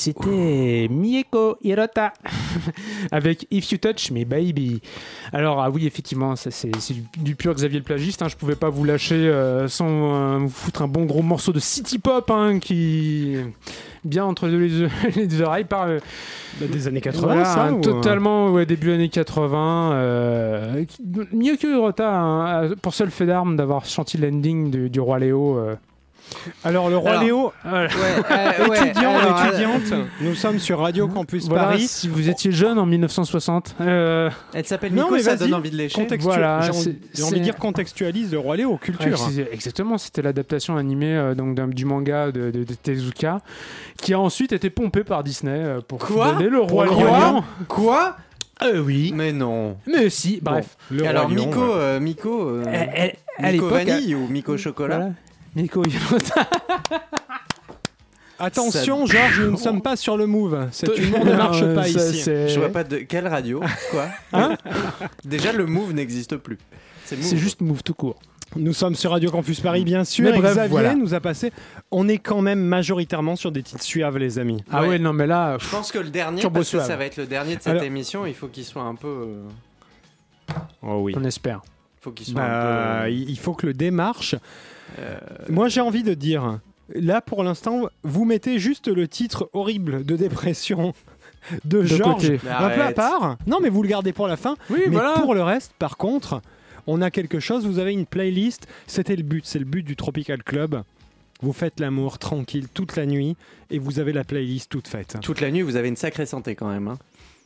C'était Mieko Hirota avec If You Touch Me Baby. Alors, ah oui, effectivement, c'est du, pur Xavier le plagiste. Hein. Je pouvais pas vous lâcher euh, sans euh, vous foutre un bon gros morceau de City Pop hein, qui. bien entre les, les deux oreilles par. euh, Bah, des années 80, voilà, ça un ou, totalement ouais, début années 80. Euh, mieux que Hirota, hein, pour seul fait d'armes d'avoir chanté l'ending du, du Roi Léo. euh. Alors, le Roi Alors, Léo, euh, ouais, étudiant, alors, étudiante, nous sommes sur Radio Campus Voilà, Paris. si vous étiez jeune en 1960. euh, Elle s'appelle Non, mais ça donne envie de lécher. Contextu- Voilà, j'ai envie- de dire contextualise le Roi Léo, Ouais, culture. exactement, c'était l'adaptation animée euh, donc du manga de, de- de Tezuka, qui a ensuite été pompé par Disney euh, pour Quoi donner le roi lion. Quoi Euh, oui, Mais non. mais si. Bref, Le Alors Roi Lion, Miko, ouais. euh, Miko, euh, Elle- elle- à Miko vanille ou Miko chocolat voilà. Hirota. Attention, Georges, nous ne sommes pas sur le move. Cet humour ne marche Euh, pas ici. Je vois pas de quelle radio. Quoi Hein Déjà le move n'existe plus. C'est move. C'est juste move tout court. Nous sommes sur Radio Campus Paris, bien sûr. Mais et bref, Xavier voilà. nous a passé. On est quand même majoritairement sur des titres suaves, les amis. Ah Ouais. ouais, non, mais là, Je pense que le dernier, Turbo parce que suave. ça va être le dernier de cette Alors- émission, il faut qu'il soit un peu. euh, Oh oui. on espère. Faut qu'il soit Bah, un peu. il faut que le démarche. euh, Moi, j'ai envie de dire. Là, pour l'instant, vous mettez juste le titre horrible de dépression de, De Georges un peu à part. Non, mais vous le gardez pour la fin. Oui, mais voilà. pour le reste, par contre, on a quelque chose. Vous avez une playlist. C'était le but. C'est le but du Tropical Club. Vous faites l'amour tranquille toute la nuit et vous avez la playlist toute faite. Toute la nuit, vous avez une sacrée santé quand même. hein.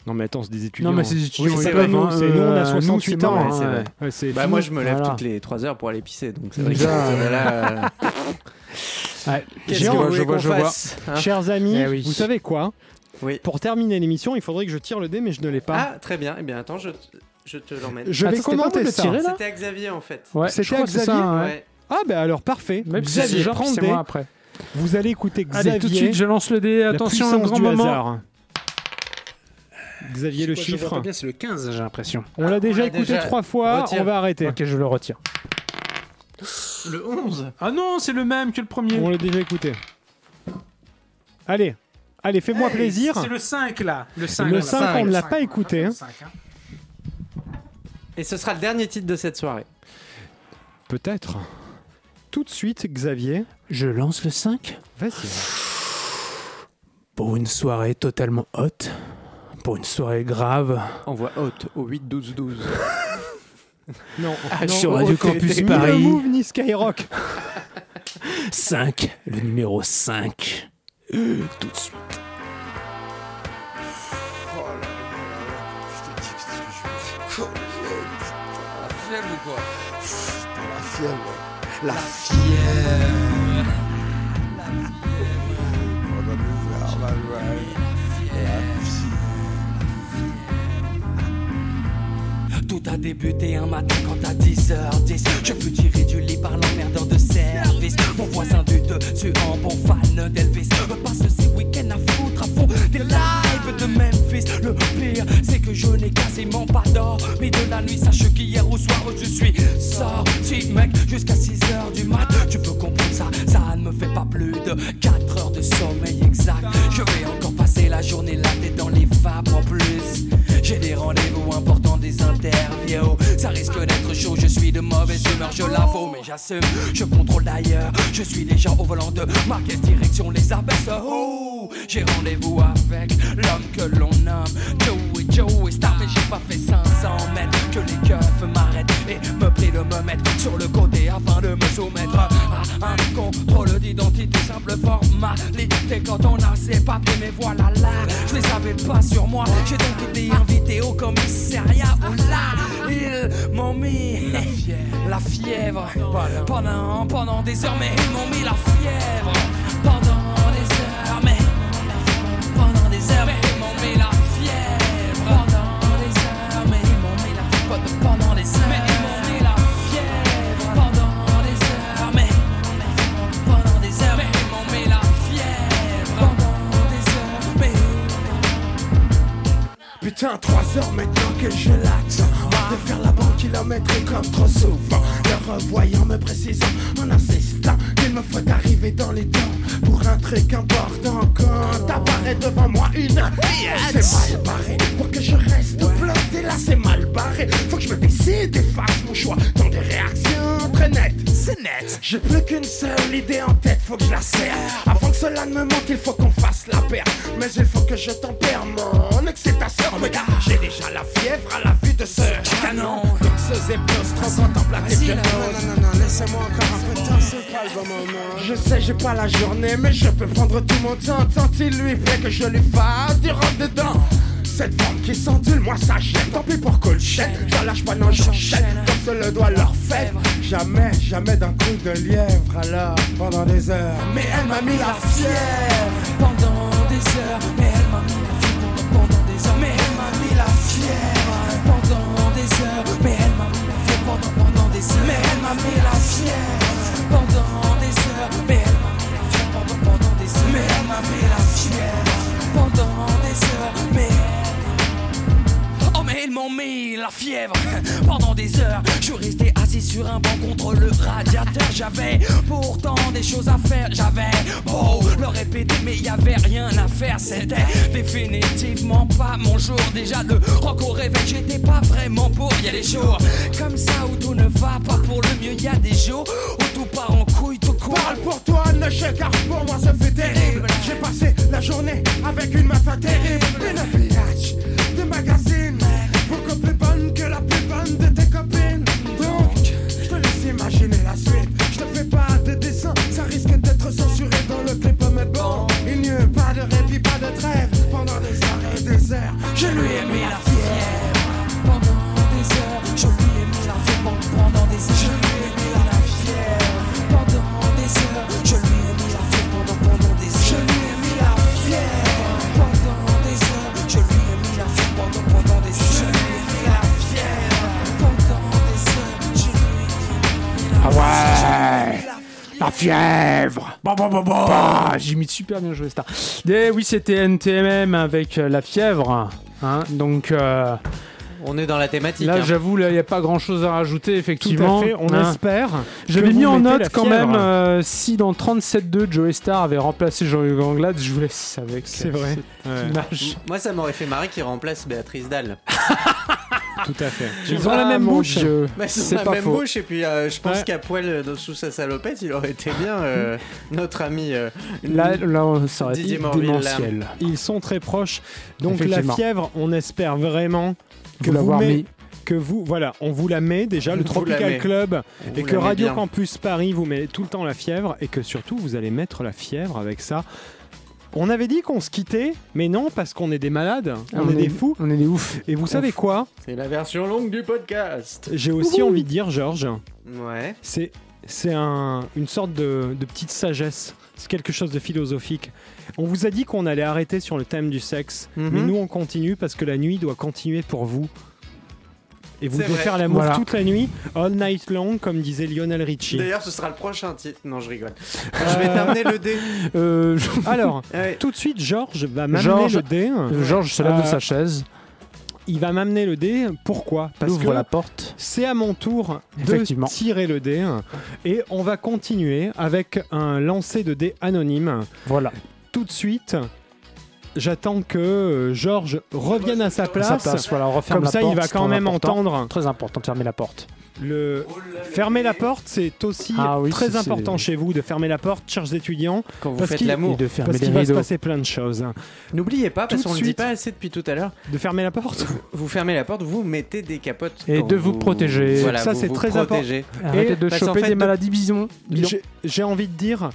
Non, mais attends, c'est des étudiants. Non, mais c'est des étudiants, Oui, c'est pas nous. hein, C'est nous, on a euh, nous, 68 c'est ans. hein, vrai. ouais. Ouais, c'est Bah fini. moi je me lève Voilà. toutes les 3 heures pour aller pisser donc c'est vrai que euh, là, euh, Ouais. qu'est-ce Je que je vois, je hein Chers amis, Eh oui. vous savez quoi Oui. Pour terminer l'émission, il faudrait que je tire le dé, mais je ne l'ai pas. Ah très bien. Eh bien attends, je, je te l'emmène. je vais commenter ça. tirer, là C'était à Xavier en fait. Ouais, C'était à Xavier. Ah ben alors parfait. Xavier, prends le dé. après. Vous allez écouter Xavier. Allez, tout de suite, je lance le dé. Attention, un grand moment. Xavier, le chiffre. bien, c'est le 15, j'ai l'impression. On l'a déjà l'a écouté déjà. trois fois, Retire. on va arrêter. Ok, je le retire. Le 11. Ah non, c'est le même que le premier. On l'a déjà écouté. Allez, allez, fais-moi Hey, plaisir. C'est le 5 là. Le 5, Le là. 5, on ne l'a pas écouté. hein. hein. Et ce sera le dernier titre de cette soirée. Peut-être. Tout de suite, Xavier. Je lance le 5 Vas-y. pour une soirée totalement haute. Pour une soirée grave. Envoie haute au 8 12 12. Non, Ah, non, sur oh, Radio Campus Ni Paris. le move ni Skyrock. 5, le numéro 5. Euh, tout de suite. La fièvre. Tout a débuté un matin quand à 10h10 Je fus tiré du lit par l'emmerdeur de service. Mon voisin du dessus en bon fan d'Elvis passe ces week-ends à foutre à fond des lives de Memphis. Le pire c'est que je n'ai quasiment pas d'or Mais de la nuit. Sache qu'hier au soir je suis sorti mec Jusqu'à 6h du mat. Tu peux comprendre ça, ça ne me fait pas plus de 4 heures de sommeil exact. Je vais encore passer la journée là dans les vapes en plus. J'ai des rendez-vous. Ça risque d'être chaud, je suis de mauvaise humeur, je l'avoue, mais j'assume. Je contrôle d'ailleurs, je suis déjà au volant de ma direction les abaisse. Oh, j'ai rendez-vous avec l'homme que l'on nomme Joey Joey Star, j'ai pas fait 500 mètres. Que les keufs m'arrêtent et me prient de me mettre sur le côté afin de me soumettre à un contrôle d'identité, simple formalité. Quand on a ses papiers, mais voilà là, je les avais pas sur moi. J'ai donc été invité au commissariat où là, ils m'ont mis la fièvre, la fièvre. Pendant, pendant des heures, mais ils m'ont mis la fièvre. Pendant Putain, 3 heures maintenant que je l'axe De faire la banque kilométrique comme trop souvent Le revoyant me précisant en insistant Qu'il me faut arriver dans les temps pour un truc important. Quand t'apparaît devant moi une c'est mal barré. Pour que je reste là, c'est mal barré. Faut que je me décide et fasse mon choix dans des réactions très nettes. C'est net. J'ai plus qu'une seule idée en tête, faut que je la serre. Avant que cela ne me manque, il faut qu'on fasse la paire. Mais il faut que je tempère mon excitation. Regarde, j'ai déjà la fièvre à la vue de ce canon. Donc ce zéplos trop contemple. Non, non, non, non, laissez-moi encore un peu de temps, c'est pas le bon moment. Je sais, j'ai pas la journée, mais je peux prendre tout mon temps. Tant il lui plaît que je lui fasse du rentre dedans. Cette forme qui s'endule, moi ça gêne. Tant pis pour Colchette, j'en lâche pas, non, j'enchaîne. Comme se le doit leur fève. Jamais, jamais d'un coup de lièvre. Alors, pendant des heures. Mais elle m'a mis la fièvre. pendant des heures. Mais elle m'a mis la fièvre pendant des heures. Mais elle m'a mis la fièvre pendant des heures. Mais elle m'a mis la fièvre pendant, pendant des heures. Mais elle m'a mis la fièvre pendant des heures. Mais elle m'a mis la fièvre pendant, pendant des heures. Mais elle m'a mis la fièvre pendant des heures. Mais M'ont mis la fièvre pendant des heures. Je resté assis sur un banc contre le radiateur. J'avais pourtant des choses à faire. J'avais beau le répéter, mais y avait rien à faire. C'était définitivement pas mon jour. Déjà le rock au réveil, j'étais pas vraiment pour. Y a des jours comme ça où tout ne va pas pour le mieux. Y a des jours où tout part en couille, tout court. Parle pour toi, ne chèque, car pour moi ça fait terrible. J'ai passé la journée avec une meuf terrible. Une pillage de magazine, Bah. J'imite super bien joué Star. Et oui, c'était NTMM avec euh, la fièvre. Hein, donc euh, On est dans la thématique. là, hein. j'avoue, il n'y a pas grand chose à rajouter, Tout effectivement. à fait, on Hein. espère. J'avais mis en note quand fièvre. même euh, si dans 37.2 Joey Star avait remplacé Jean-Hugues Anglade, je vous laisse avec C'est vrai. cette Ouais. image. Moi, ça m'aurait fait marrer qu'il remplace Béatrice Dalle. Tout à fait. Ils ont la même bouche. Dieu. Bah, c'est la pas même faux. bouche et puis euh, je pense Ouais. qu'à poil euh, sous sa salopette il aurait été bien euh, notre ami euh, Là, là, on- ça aurait Didier été là. démentiel. Ils sont très proches. Donc la fièvre, on espère vraiment que Vous l'avoir met- mis. que vous, voilà, on vous la met déjà, le Tropical. Club, On et que Radio bien. Campus Paris vous met tout le temps la fièvre, et que surtout vous allez mettre la fièvre avec ça. On avait dit qu'on se quittait, mais non, parce qu'on est des malades, Ah, on, est, des fous. On est des oufs. Et vous savez quoi? C'est la version longue du podcast. J'ai aussi envie de dire, Georges, Ouais. c'est c'est un, une sorte de, de petite sagesse. C'est quelque chose de philosophique. On vous a dit qu'on allait arrêter sur le thème du sexe, Mhm. mais nous on continue parce que la nuit doit continuer pour vous. Et vous devez vrai. faire l'amour Voilà. toute la nuit, all night long, comme disait Lionel Richie. D'ailleurs, ce sera le prochain titre. Non, je rigole. Je vais t'amener le dé. Euh, Alors, Ouais. tout de suite, Georges va m'amener le dé. Georges se lève de Euh, sa chaise, Il va m'amener le dé. Pourquoi? Parce ouvre que la porte. c'est à mon tour de tirer le dé. Et on va continuer avec un lancer de dés anonyme. Voilà. Tout de suite, j'attends que euh, Georges revienne à sa place. Sa place, voilà, on referme Comme la ça, porte, il va quand même important. entendre Très important de fermer la porte. le. Fermer la porte, c'est aussi Ah oui, très important chez vous de fermer la porte, chers étudiants, Quand vous Parce faites qu'il- Et l'amour. de fermer parce les qu'il va se passer plein de choses. N'oubliez pas, parce qu'on le dit pas assez depuis tout à l'heure. De fermer la porte. Vous fermez la porte, vous mettez des capotes. Et de vous protéger. Voilà, Ça, vous c'est très important. Arrêtez de choper fait, des de- maladies. J'ai- J'ai envie de dire,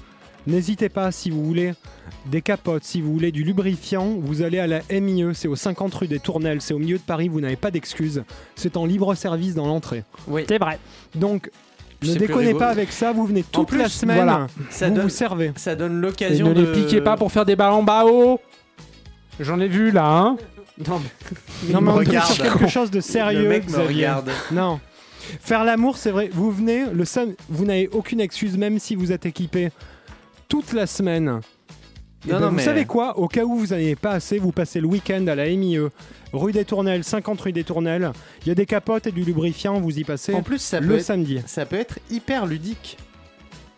n'hésitez pas si vous voulez des capotes, si vous voulez du lubrifiant, vous allez à la MIE, c'est au 50 rue des Tournelles, c'est au milieu de Paris, vous n'avez pas d'excuses. C'est en libre service dans l'entrée. Oui. C'est vrai. Donc, ne déconnez pas avec ça, vous venez toute plus, la semaine, voilà, Ça vous donne, vous servez. ça donne Et l'occasion ne de. les piquez pas pour faire des ballons bao. J'en ai vu là, hein. Non, mais... Non, mais on est regarde. sur quelque chose de sérieux, Le mec me regarde. Non. Faire l'amour, c'est vrai. Vous venez, le sam- vous n'avez aucune excuse, même si vous êtes équipé toute la semaine. Eh Non, ben, non, vous mais- savez quoi? Au cas où vous n'en avez pas assez, vous passez le week-end à la MIE, rue des Tournelles, 50 rue des Tournelles. Il y a des capotes et du lubrifiant, vous y passez En plus, ça peut, le être, samedi. ça peut être hyper ludique.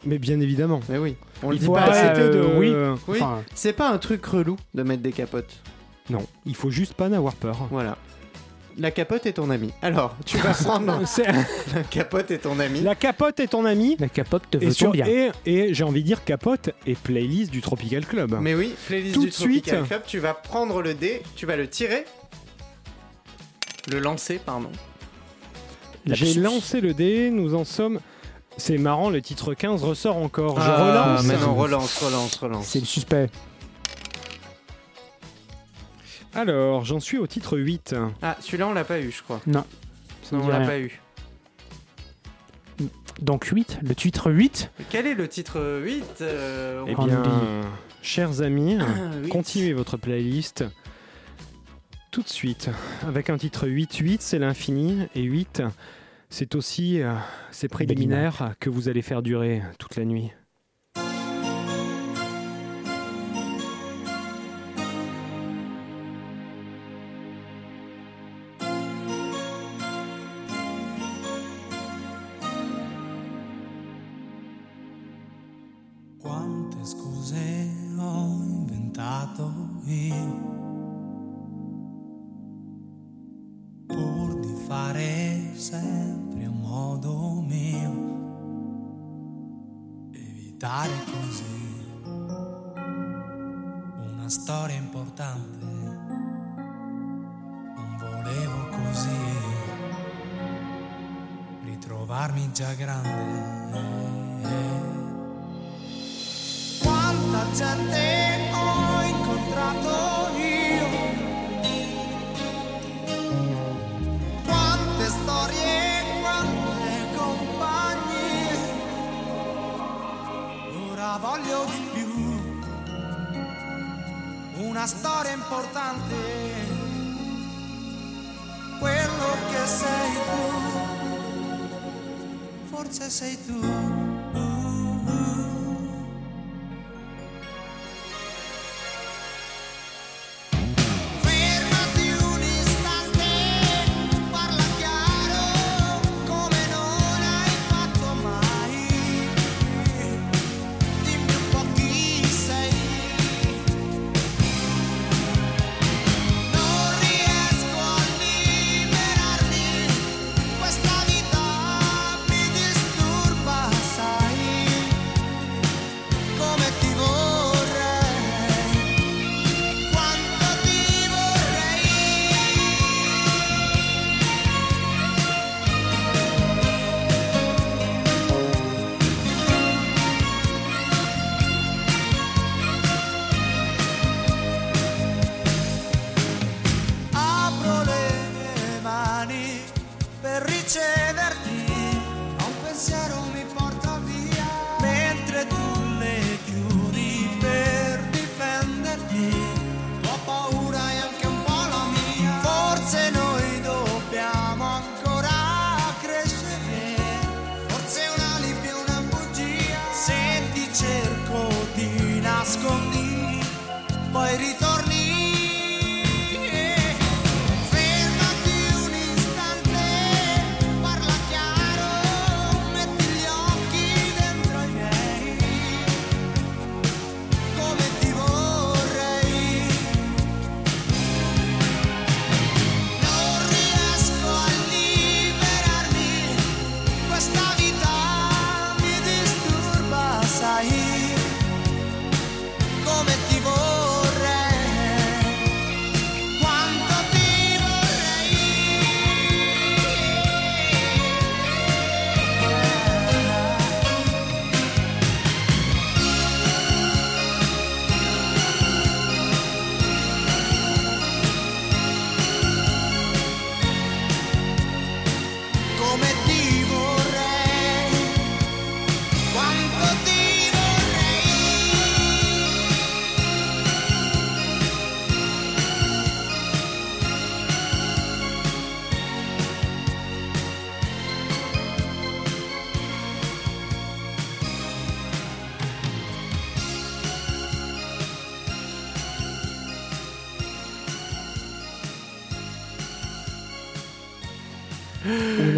Mais bien évidemment. Mais oui. On le il dit faut pas arrêter de. oui. Oui, Enfin- c'est pas un truc relou de mettre des capotes. Non, il faut juste pas n'avoir peur. Voilà. La capote est ton ami. Alors, tu vas prendre. La capote est ton ami. La capote est ton ami. La capote te Et, veut sur- bien. et, et j'ai envie de dire capote et playlist du Tropical Club. Mais oui, playlist Tout du de suite. Tropical Club, tu vas prendre le dé, tu vas le tirer. Le lancer, pardon. J'ai lancé le dé, nous en sommes. C'est marrant, le titre 15 ressort encore. Je Ah, relance. mais non, relance, relance, relance. C'est le suspect. Alors, j'en suis au titre 8. Ah, celui-là, on l'a pas eu, je crois. Non. Ça Non, on l'a pas eu. Donc 8, le titre 8. Quel est le titre 8 euh, Eh bien, chers amis, Huit. continuez votre playlist tout de suite avec un titre 8. 8, c'est l'infini. Et 8, c'est aussi euh, ces préliminaires que vous allez faire durer toute la nuit.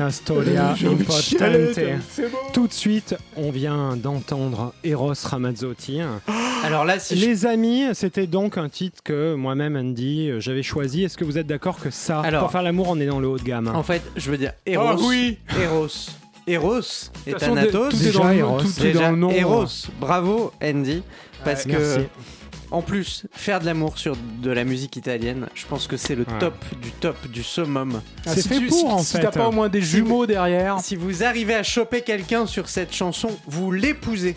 Una storia importante. Tout de suite, on vient d'entendre Eros Ramazzotti. Alors là, si je- Les amis, c'était donc un titre que moi-même, Andy, j'avais choisi. Est-ce que vous êtes d'accord que ça, Alors- pour faire l'amour, on est dans le haut de gamme? En fait, je veux dire, Eros. Ah oui. Eros. Eros et Thanatos. tout est dans le nom, tout est Déjà, dans le nom. Eros. Bravo, Andy. Parce Ouais, que. merci. En plus, faire de l'amour sur de la musique italienne, je pense que c'est le Ouais. top du top du summum. Ah, C'est si fait tu- pour, si- en si fait. t'as pas au moins des jumeaux derrière. Si vous arrivez à choper quelqu'un sur cette chanson, vous l'épousez.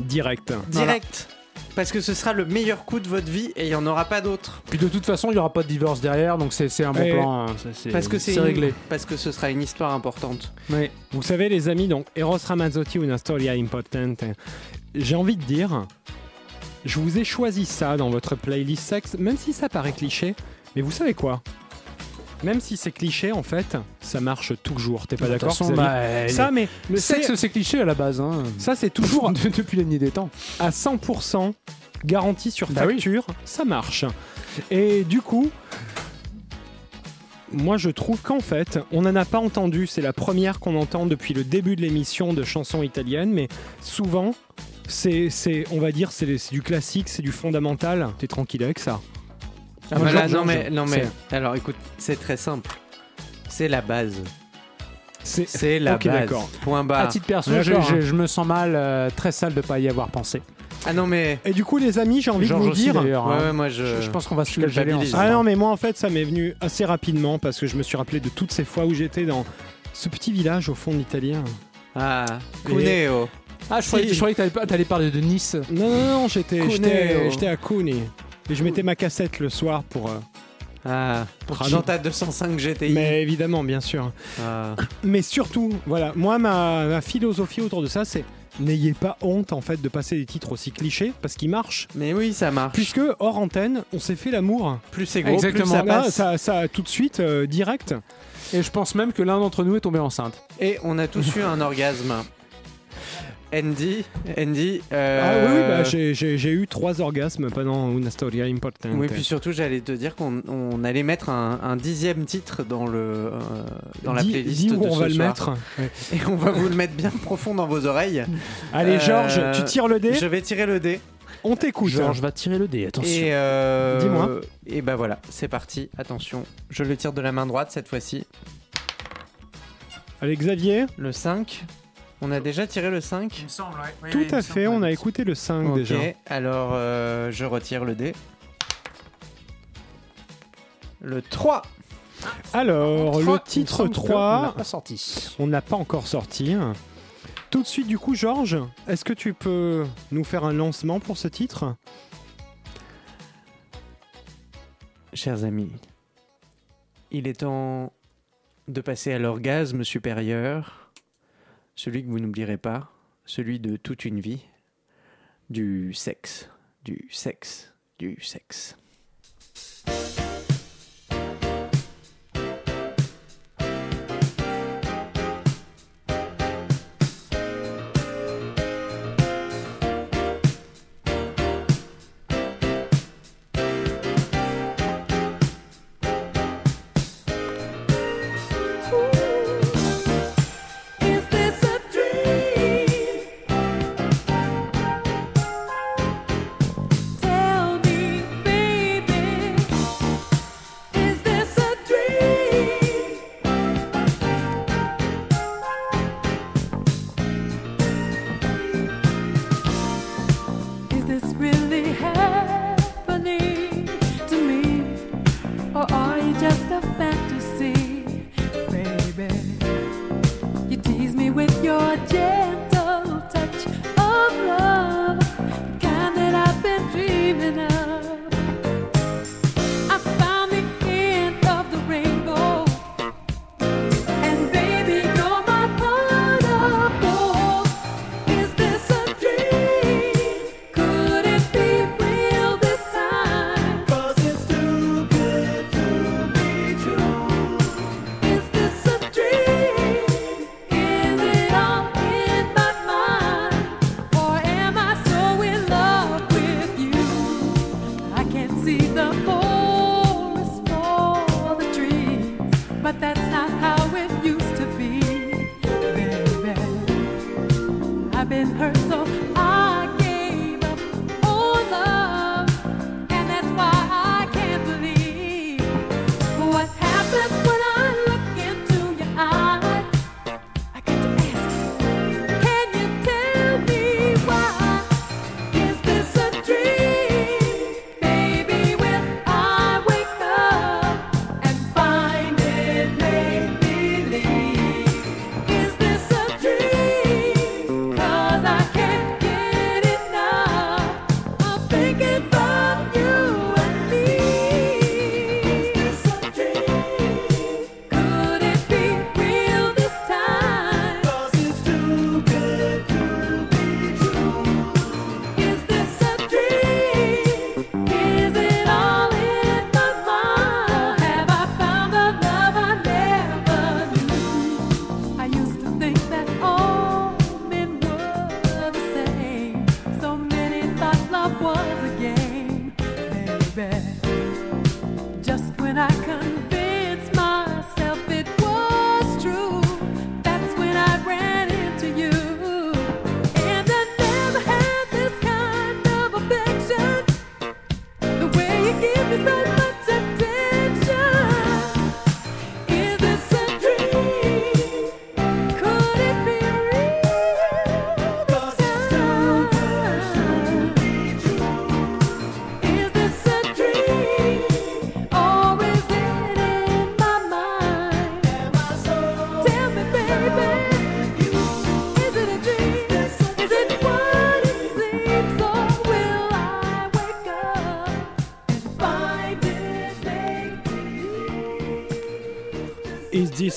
Direct. Direct. Parce que ce sera le meilleur coup de votre vie et il n'y en aura pas d'autre. Puis de toute façon, il n'y aura pas de divorce derrière, donc c'est c'est un bon Et- plan. hein. Ça, Parce que c'est réglé. Parce que ce sera une histoire importante. Mais vous savez, les amis, donc Eros Ramazzotti, Una storia importante. J'ai envie de dire, je vous ai choisi ça dans votre playlist sexe, même si ça paraît cliché. Mais vous savez quoi? Même si c'est cliché, en fait, ça marche toujours. T'es pas d'accord bah, Ça, mais Le sexe, c'est cliché à la base. hein. Ça, c'est toujours depuis la nuit des temps. à 100% garanti sur Bah oui. facture, ça marche. Et du coup, moi je trouve qu'en fait, on n'en a pas entendu, c'est la première qu'on entend depuis le début de l'émission de chansons italiennes, mais souvent, c'est, c'est on va dire, c'est, c'est du classique, c'est du fondamental. T'es tranquille avec ça Ah bah là, non mais, non mais, alors écoute, c'est très simple. C'est la base. C'est, C'est la Ok, base. d'accord. Point À barre. titre perso, D'accord, je, hein. je- je me sens mal, euh, très sale de pas y avoir pensé. Ah non mais. Et du coup, les amis, j'ai envie de vous dire. Ouais, hein. ouais, moi je. Je pense qu'on va se. Ah non, mais moi en fait, ça m'est venu assez rapidement parce que je me suis rappelé de toutes ces fois où j'étais dans ce petit village au fond de l'Italie. Ah, Et- Cuneo. Ah, je croyais, Si. je croyais que t'allais parler de Nice. Non, non, non, j'étais, Cuneo. j'étais, j'étais à Cuni. Et je mettais ma cassette le soir pour. euh, Ah, pour Ah dans non. ta 205 GTI. Mais évidemment, bien sûr. Ah. Mais surtout, voilà, moi, ma, ma philosophie autour de ça, c'est n'ayez pas honte en fait de passer des titres aussi clichés parce qu'ils marchent. Mais oui, ça marche. Puisque hors antenne, on s'est fait l'amour. Plus c'est gros, Exactement. plus ça passe. ça, ça, tout de suite, euh, direct. Et je pense même que l'un d'entre nous est tombé enceinte. Et on a tous eu un orgasme. Andy, Andy. Ah euh, oui, oui, bah, j'ai, eu trois orgasmes pendant Una Storia Importante. Oui, puis surtout, j'allais te dire qu'on on allait mettre un, un dixième titre dans, le, euh, dans la Dis- playlist dis où de on ce va le mettre. Ouais. Et on va vous le mettre bien profond dans vos oreilles. Allez, Euh, Georges, tu tires le dé, Je vais tirer le dé. on t'écoute. Georges va tirer le dé, attention. Et euh, Dis-moi. Et bah voilà, c'est parti. Attention, je le tire de la main droite cette fois-ci. Allez, Xavier, Le 5. On a déjà tiré le 5 me semble, ouais. tout à fait, on a écouté le 5 Ok, déjà. alors euh, je retire le dé. Le 3 Alors, le titre semble qu'on 3, l'a pas sorti. On n'a pas encore sorti. Tout de suite, du coup, Georges, est-ce que tu peux nous faire un lancement pour ce titre? Chers amis, il est temps de passer à l'orgasme supérieur, celui que vous n'oublierez pas, celui de toute une vie, du sexe, du sexe, du sexe.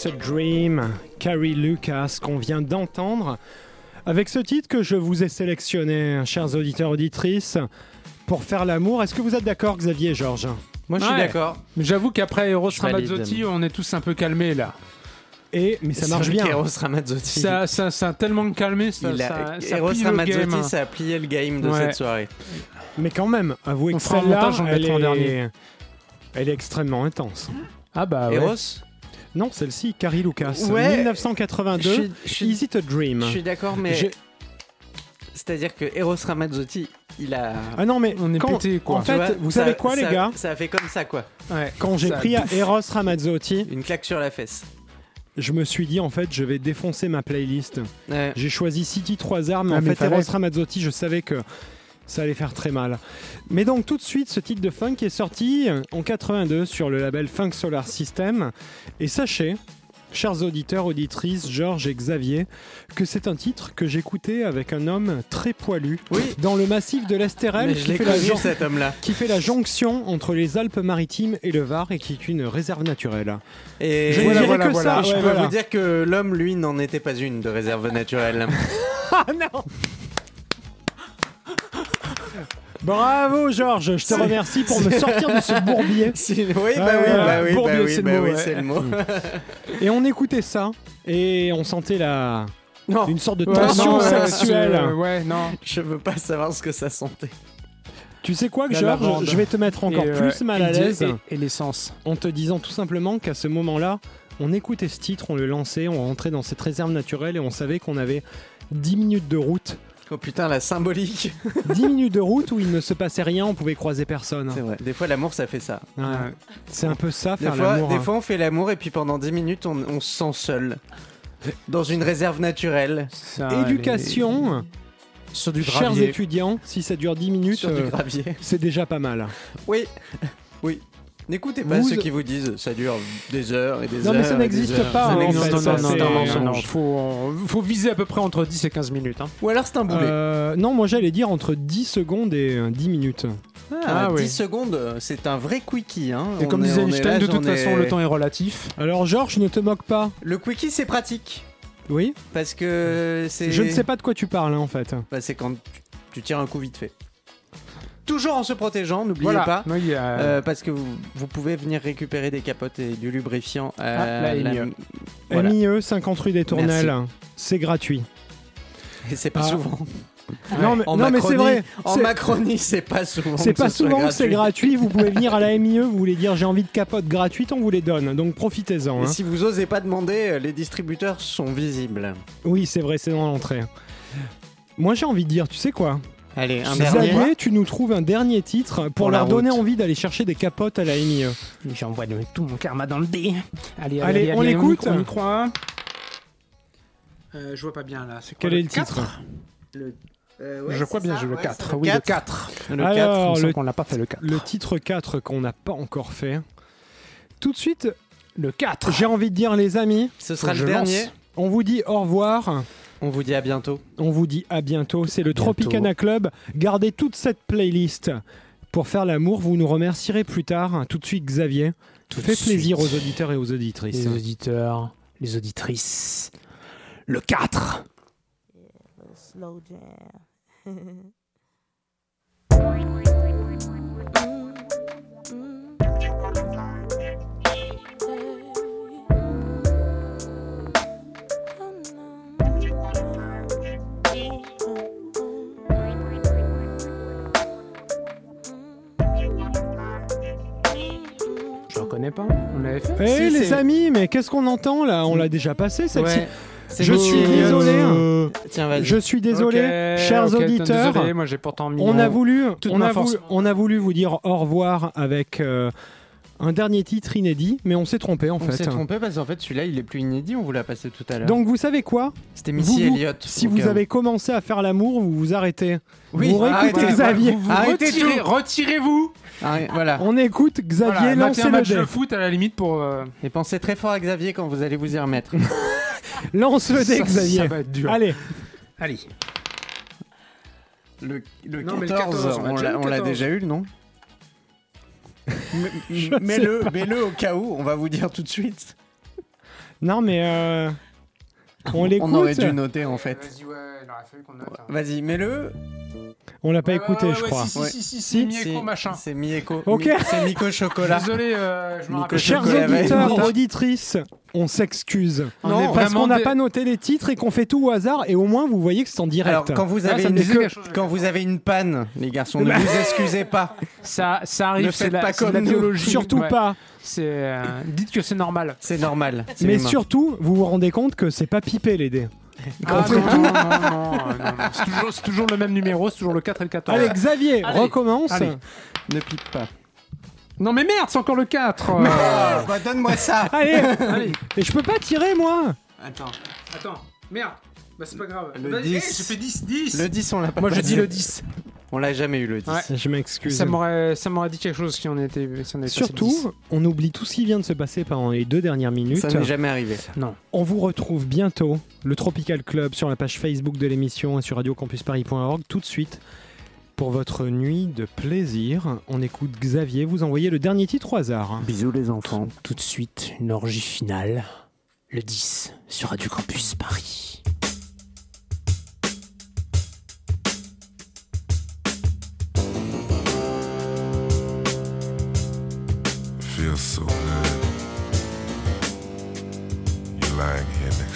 Is This a Dream Carrie Lucas qu'on vient d'entendre avec ce titre que je vous ai sélectionné, chers auditeurs auditrices, pour faire l'amour. Est-ce que vous êtes d'accord, Xavier et Georges? Moi, je suis Ouais. d'accord. J'avoue qu'après Eros. Ramazzotti, on est tous un peu calmés là. Et mais ça marche bien. qu'Eros Ramazzotti. Ça, ça, ça a tellement calmé, ça, il a, ça, ça Eros Ramazzotti, game. hein. ça a plié le game de Ouais. cette soirée. Mais quand même, avouez On que celle-là, elle est... dernier. elle est extrêmement intense. Ah bah ouais. Non, celle-ci, Carrie Lucas, Ouais. 1982. Je suis- je suis- Is it a dream Je suis d'accord, mais. C'est-à-dire que Eros Ramazzotti, il a. Ah non, mais On est quand- pété, quoi. En fait, vois, vous ça- savez quoi, les gars Ça a fait comme ça, quoi. Ouais. Quand j'ai pris à. Eros Ramazzotti, Une claque sur la fesse. je me suis dit, en fait, je vais défoncer ma playlist. Ouais. J'ai choisi City 3 armes, mais Ah, en mais fait, fallait. Eros Ramazzotti, je savais que ça allait faire très mal. Mais donc, tout de suite, ce titre de funk est sorti en 82 sur le label Funk Solar System. Et sachez, chers auditeurs, auditrices, Georges et Xavier, que c'est un titre que j'écoutais avec un homme très poilu Oui. dans le massif de l'Estérel qui fait la qui fait jonction entre les Alpes-Maritimes et le Var et qui est une réserve naturelle. Et Je ne Voilà, voilà, que voilà. ça. Je ouais, peux vous dire que l'homme, lui, n'en était pas une de réserve naturelle. Ah non Bravo Georges, je te remercie pour me sortir de ce bourbier. Oui, bah oui, bah oui, bourbier, bah oui, c'est le bah oui, c'est le mot. Et on écoutait ça et on sentait la Non, une sorte de Ouais, tension non, sexuelle. euh, ouais, non. je veux pas savoir ce que ça sentait. Tu sais quoi, Georges? Je vais te mettre encore Et, euh, plus mal à l'aise Et, et l'essence. en te disant tout simplement qu'à ce moment-là, on écoutait ce titre, on le lançait, on rentrait dans cette réserve naturelle et on savait qu'on avait 10 minutes de route. Oh putain, la symbolique. 10 minutes de route où il ne se passait rien, on pouvait croiser personne. C'est vrai. Des fois, l'amour, ça fait ça. Ouais. C'est un peu ça, Des faire fois, l'amour. des hein. fois, on fait l'amour et puis pendant 10 minutes, on, on se sent seul. Dans une réserve naturelle. Ça, Éducation, les- Sur du chers gravier. étudiants, si ça dure 10 minutes, Sur du euh, gravier. c'est déjà pas mal. Oui. Oui. N'écoutez pas Vous- ceux qui vous disent ça dure des heures et des Non, heures. mais ça et des n'existe pas, Ça en n'existe non, non, non, c'est non, un non, non, mensonge. faut, faut viser à peu près entre 10 et 15 minutes. hein. Ou alors c'est un boulet. Euh, non, moi j'allais dire entre 10 secondes et euh, 10 minutes. Ah, Ah 10 oui. secondes, c'est un vrai quickie. Hein. Et On comme est- disait Einstein, là, de toute est- façon, le temps est relatif. Alors Georges, ne te moque pas. Le quickie, c'est pratique. Oui Parce que c'est. Je ne sais pas de quoi tu parles hein, en fait. Bah, c'est quand tu, tu tires un coup vite fait. Toujours en se protégeant, n'oubliez Voilà. pas. Oui, a- Euh, parce que vous, vous pouvez venir récupérer des capotes et du lubrifiant à Ah, la MIE. Voilà. MIE 50 rue des Tournelles, c'est gratuit. Et c'est pas Ah. souvent. Non mais, En non, mais c'est vrai. En Macronie, c'est pas souvent. C'est pas souvent que c'est gratuit. gratuit. Vous pouvez venir à la MIE, vous voulez dire j'ai envie de capote gratuite, on vous les donne. Donc profitez-en. Et hein. si vous osez pas demander, euh, les distributeurs sont visibles. Oui, c'est vrai, c'est dans l'entrée. Moi j'ai envie de dire, tu sais quoi? Allez, un Xavier, dernier. tu nous trouves un dernier titre pour, Pour leur donner route. envie d'aller chercher des capotes à la MIE. J'envoie de- tout mon karma dans le dé. Allez, allez, Allez, on l'écoute On y croit. Euh, je vois pas bien là. C'est quoi, Quel est le titre Le- Je crois bien, j'ai le 4. Oui, le 4. Le Alors, 4. Il me semble le- qu'on l'a pas fait le 4. Le titre 4 qu'on n'a pas encore fait. Tout de suite, Le 4. j'ai envie de dire les amis, Ce sera je le lance. dernier. on vous dit au revoir. On vous dit à bientôt. On vous dit à bientôt. C'est le Bientôt. Tropicana Club. Gardez toute cette playlist pour faire l'amour. Vous nous remercierez plus tard. Tout de suite, Xavier. Tout Fais de plaisir suite. aux auditeurs et aux auditrices. Les auditeurs, les auditrices. Le 4. Slow jam. Je reconnais pas. On l'avait fait. Eh Si, les amis, mais qu'est-ce qu'on entend là? On l'a déjà passé celle-ci. Ouais. C'est Je suis désolé. hein. Tiens, vas-y. Je suis désolé, Ok, chers ok, auditeurs. Désolé, moi j'ai pourtant mis. On a voulu, on a voulu, on a voulu vous dire au revoir avec euh, un dernier titre inédit, mais on s'est trompé en On fait. s'est trompé parce qu'en fait celui-là il est plus inédit, on vous l'a passé tout à l'heure. Donc vous savez quoi? C'était Missy vous- Elliott. Si vous avez commencé à faire l'amour, vous vous arrêtez. Oui, vous réécoutez arrêtez. Xavier. Vous Arrêtez retirez, tout. retirez-vous. Arrête, voilà. On écoute Xavier Voilà, lancer le dé. de foot à la limite pour. euh, Et pensez très fort à Xavier quand vous allez vous y remettre. Lance le dé Xavier. Ça va être dur. Allez, Allez. Le, le Non, mais le 14, 14, on l'a on déjà eu, on 14. non? Mets-le mets-le au cas où, on va vous dire tout de suite. non mais euh, on l'écoute. On aurait dû noter en fait. Vas-y, ouais, il aurait fallu qu'on note. hein. Vas-y, mets-le. On l'a pas Ouais, écouté, ouais, je ouais, crois. Si, si, si, si, Mieko C'est- machin. C'est Mieko. Ok. C'est Miko Chocolat. Désolé, euh, je me Nico rappelle. Chers auditeurs, auditrices, on s'excuse. Parce qu'on n'a dé- pas noté les titres et qu'on fait tout au hasard et au moins vous voyez que c'est en direct. Alors, quand vous Ah, avez, une, disait quelque chose, quand vous avez une panne, les garçons, ne vous excusez pas. Ça, ça Ne arrive, faites la, pas comme la biologie. Surtout Ouais. pas. C'est, euh, dites que c'est normal. C'est normal. Mais humain. surtout, vous vous rendez compte que c'est pas pipé les dés. Ah, non, non, non, non, non, non. C'est toujours, c'est toujours le même numéro, c'est toujours le 4 et le 14. Allez, Xavier, Allez. recommence. Allez. Ne pique pas. Non mais merde, c'est encore le 4 euh. Ah, bah, donne-moi ça. Allez, Allez, et je peux pas tirer moi. Attends. attends, merde. Bah c'est pas grave. Le Vas-y, 10. hey, j'ai fait 10, 10. Le 10, on l'a pas Moi je dis le 10. On l'a jamais eu le 10. Ouais. Je m'excuse. Ça m'aurait, ça m'aurait dit quelque chose si on était, si on Surtout, 10. on oublie tout ce qui vient de se passer pendant les deux dernières minutes. Ça n'est jamais arrivé. Non. On vous retrouve bientôt, le Tropical Club, sur la page Facebook de l'émission et sur radiocampusparis.org, tout de suite. Pour votre nuit de plaisir, on écoute Xavier, vous envoyez le dernier titre au hasard. Bisous les enfants. Tout de suite, une orgie finale. Le 10 sur Radio Campus Paris. Feels so good. You're lying here next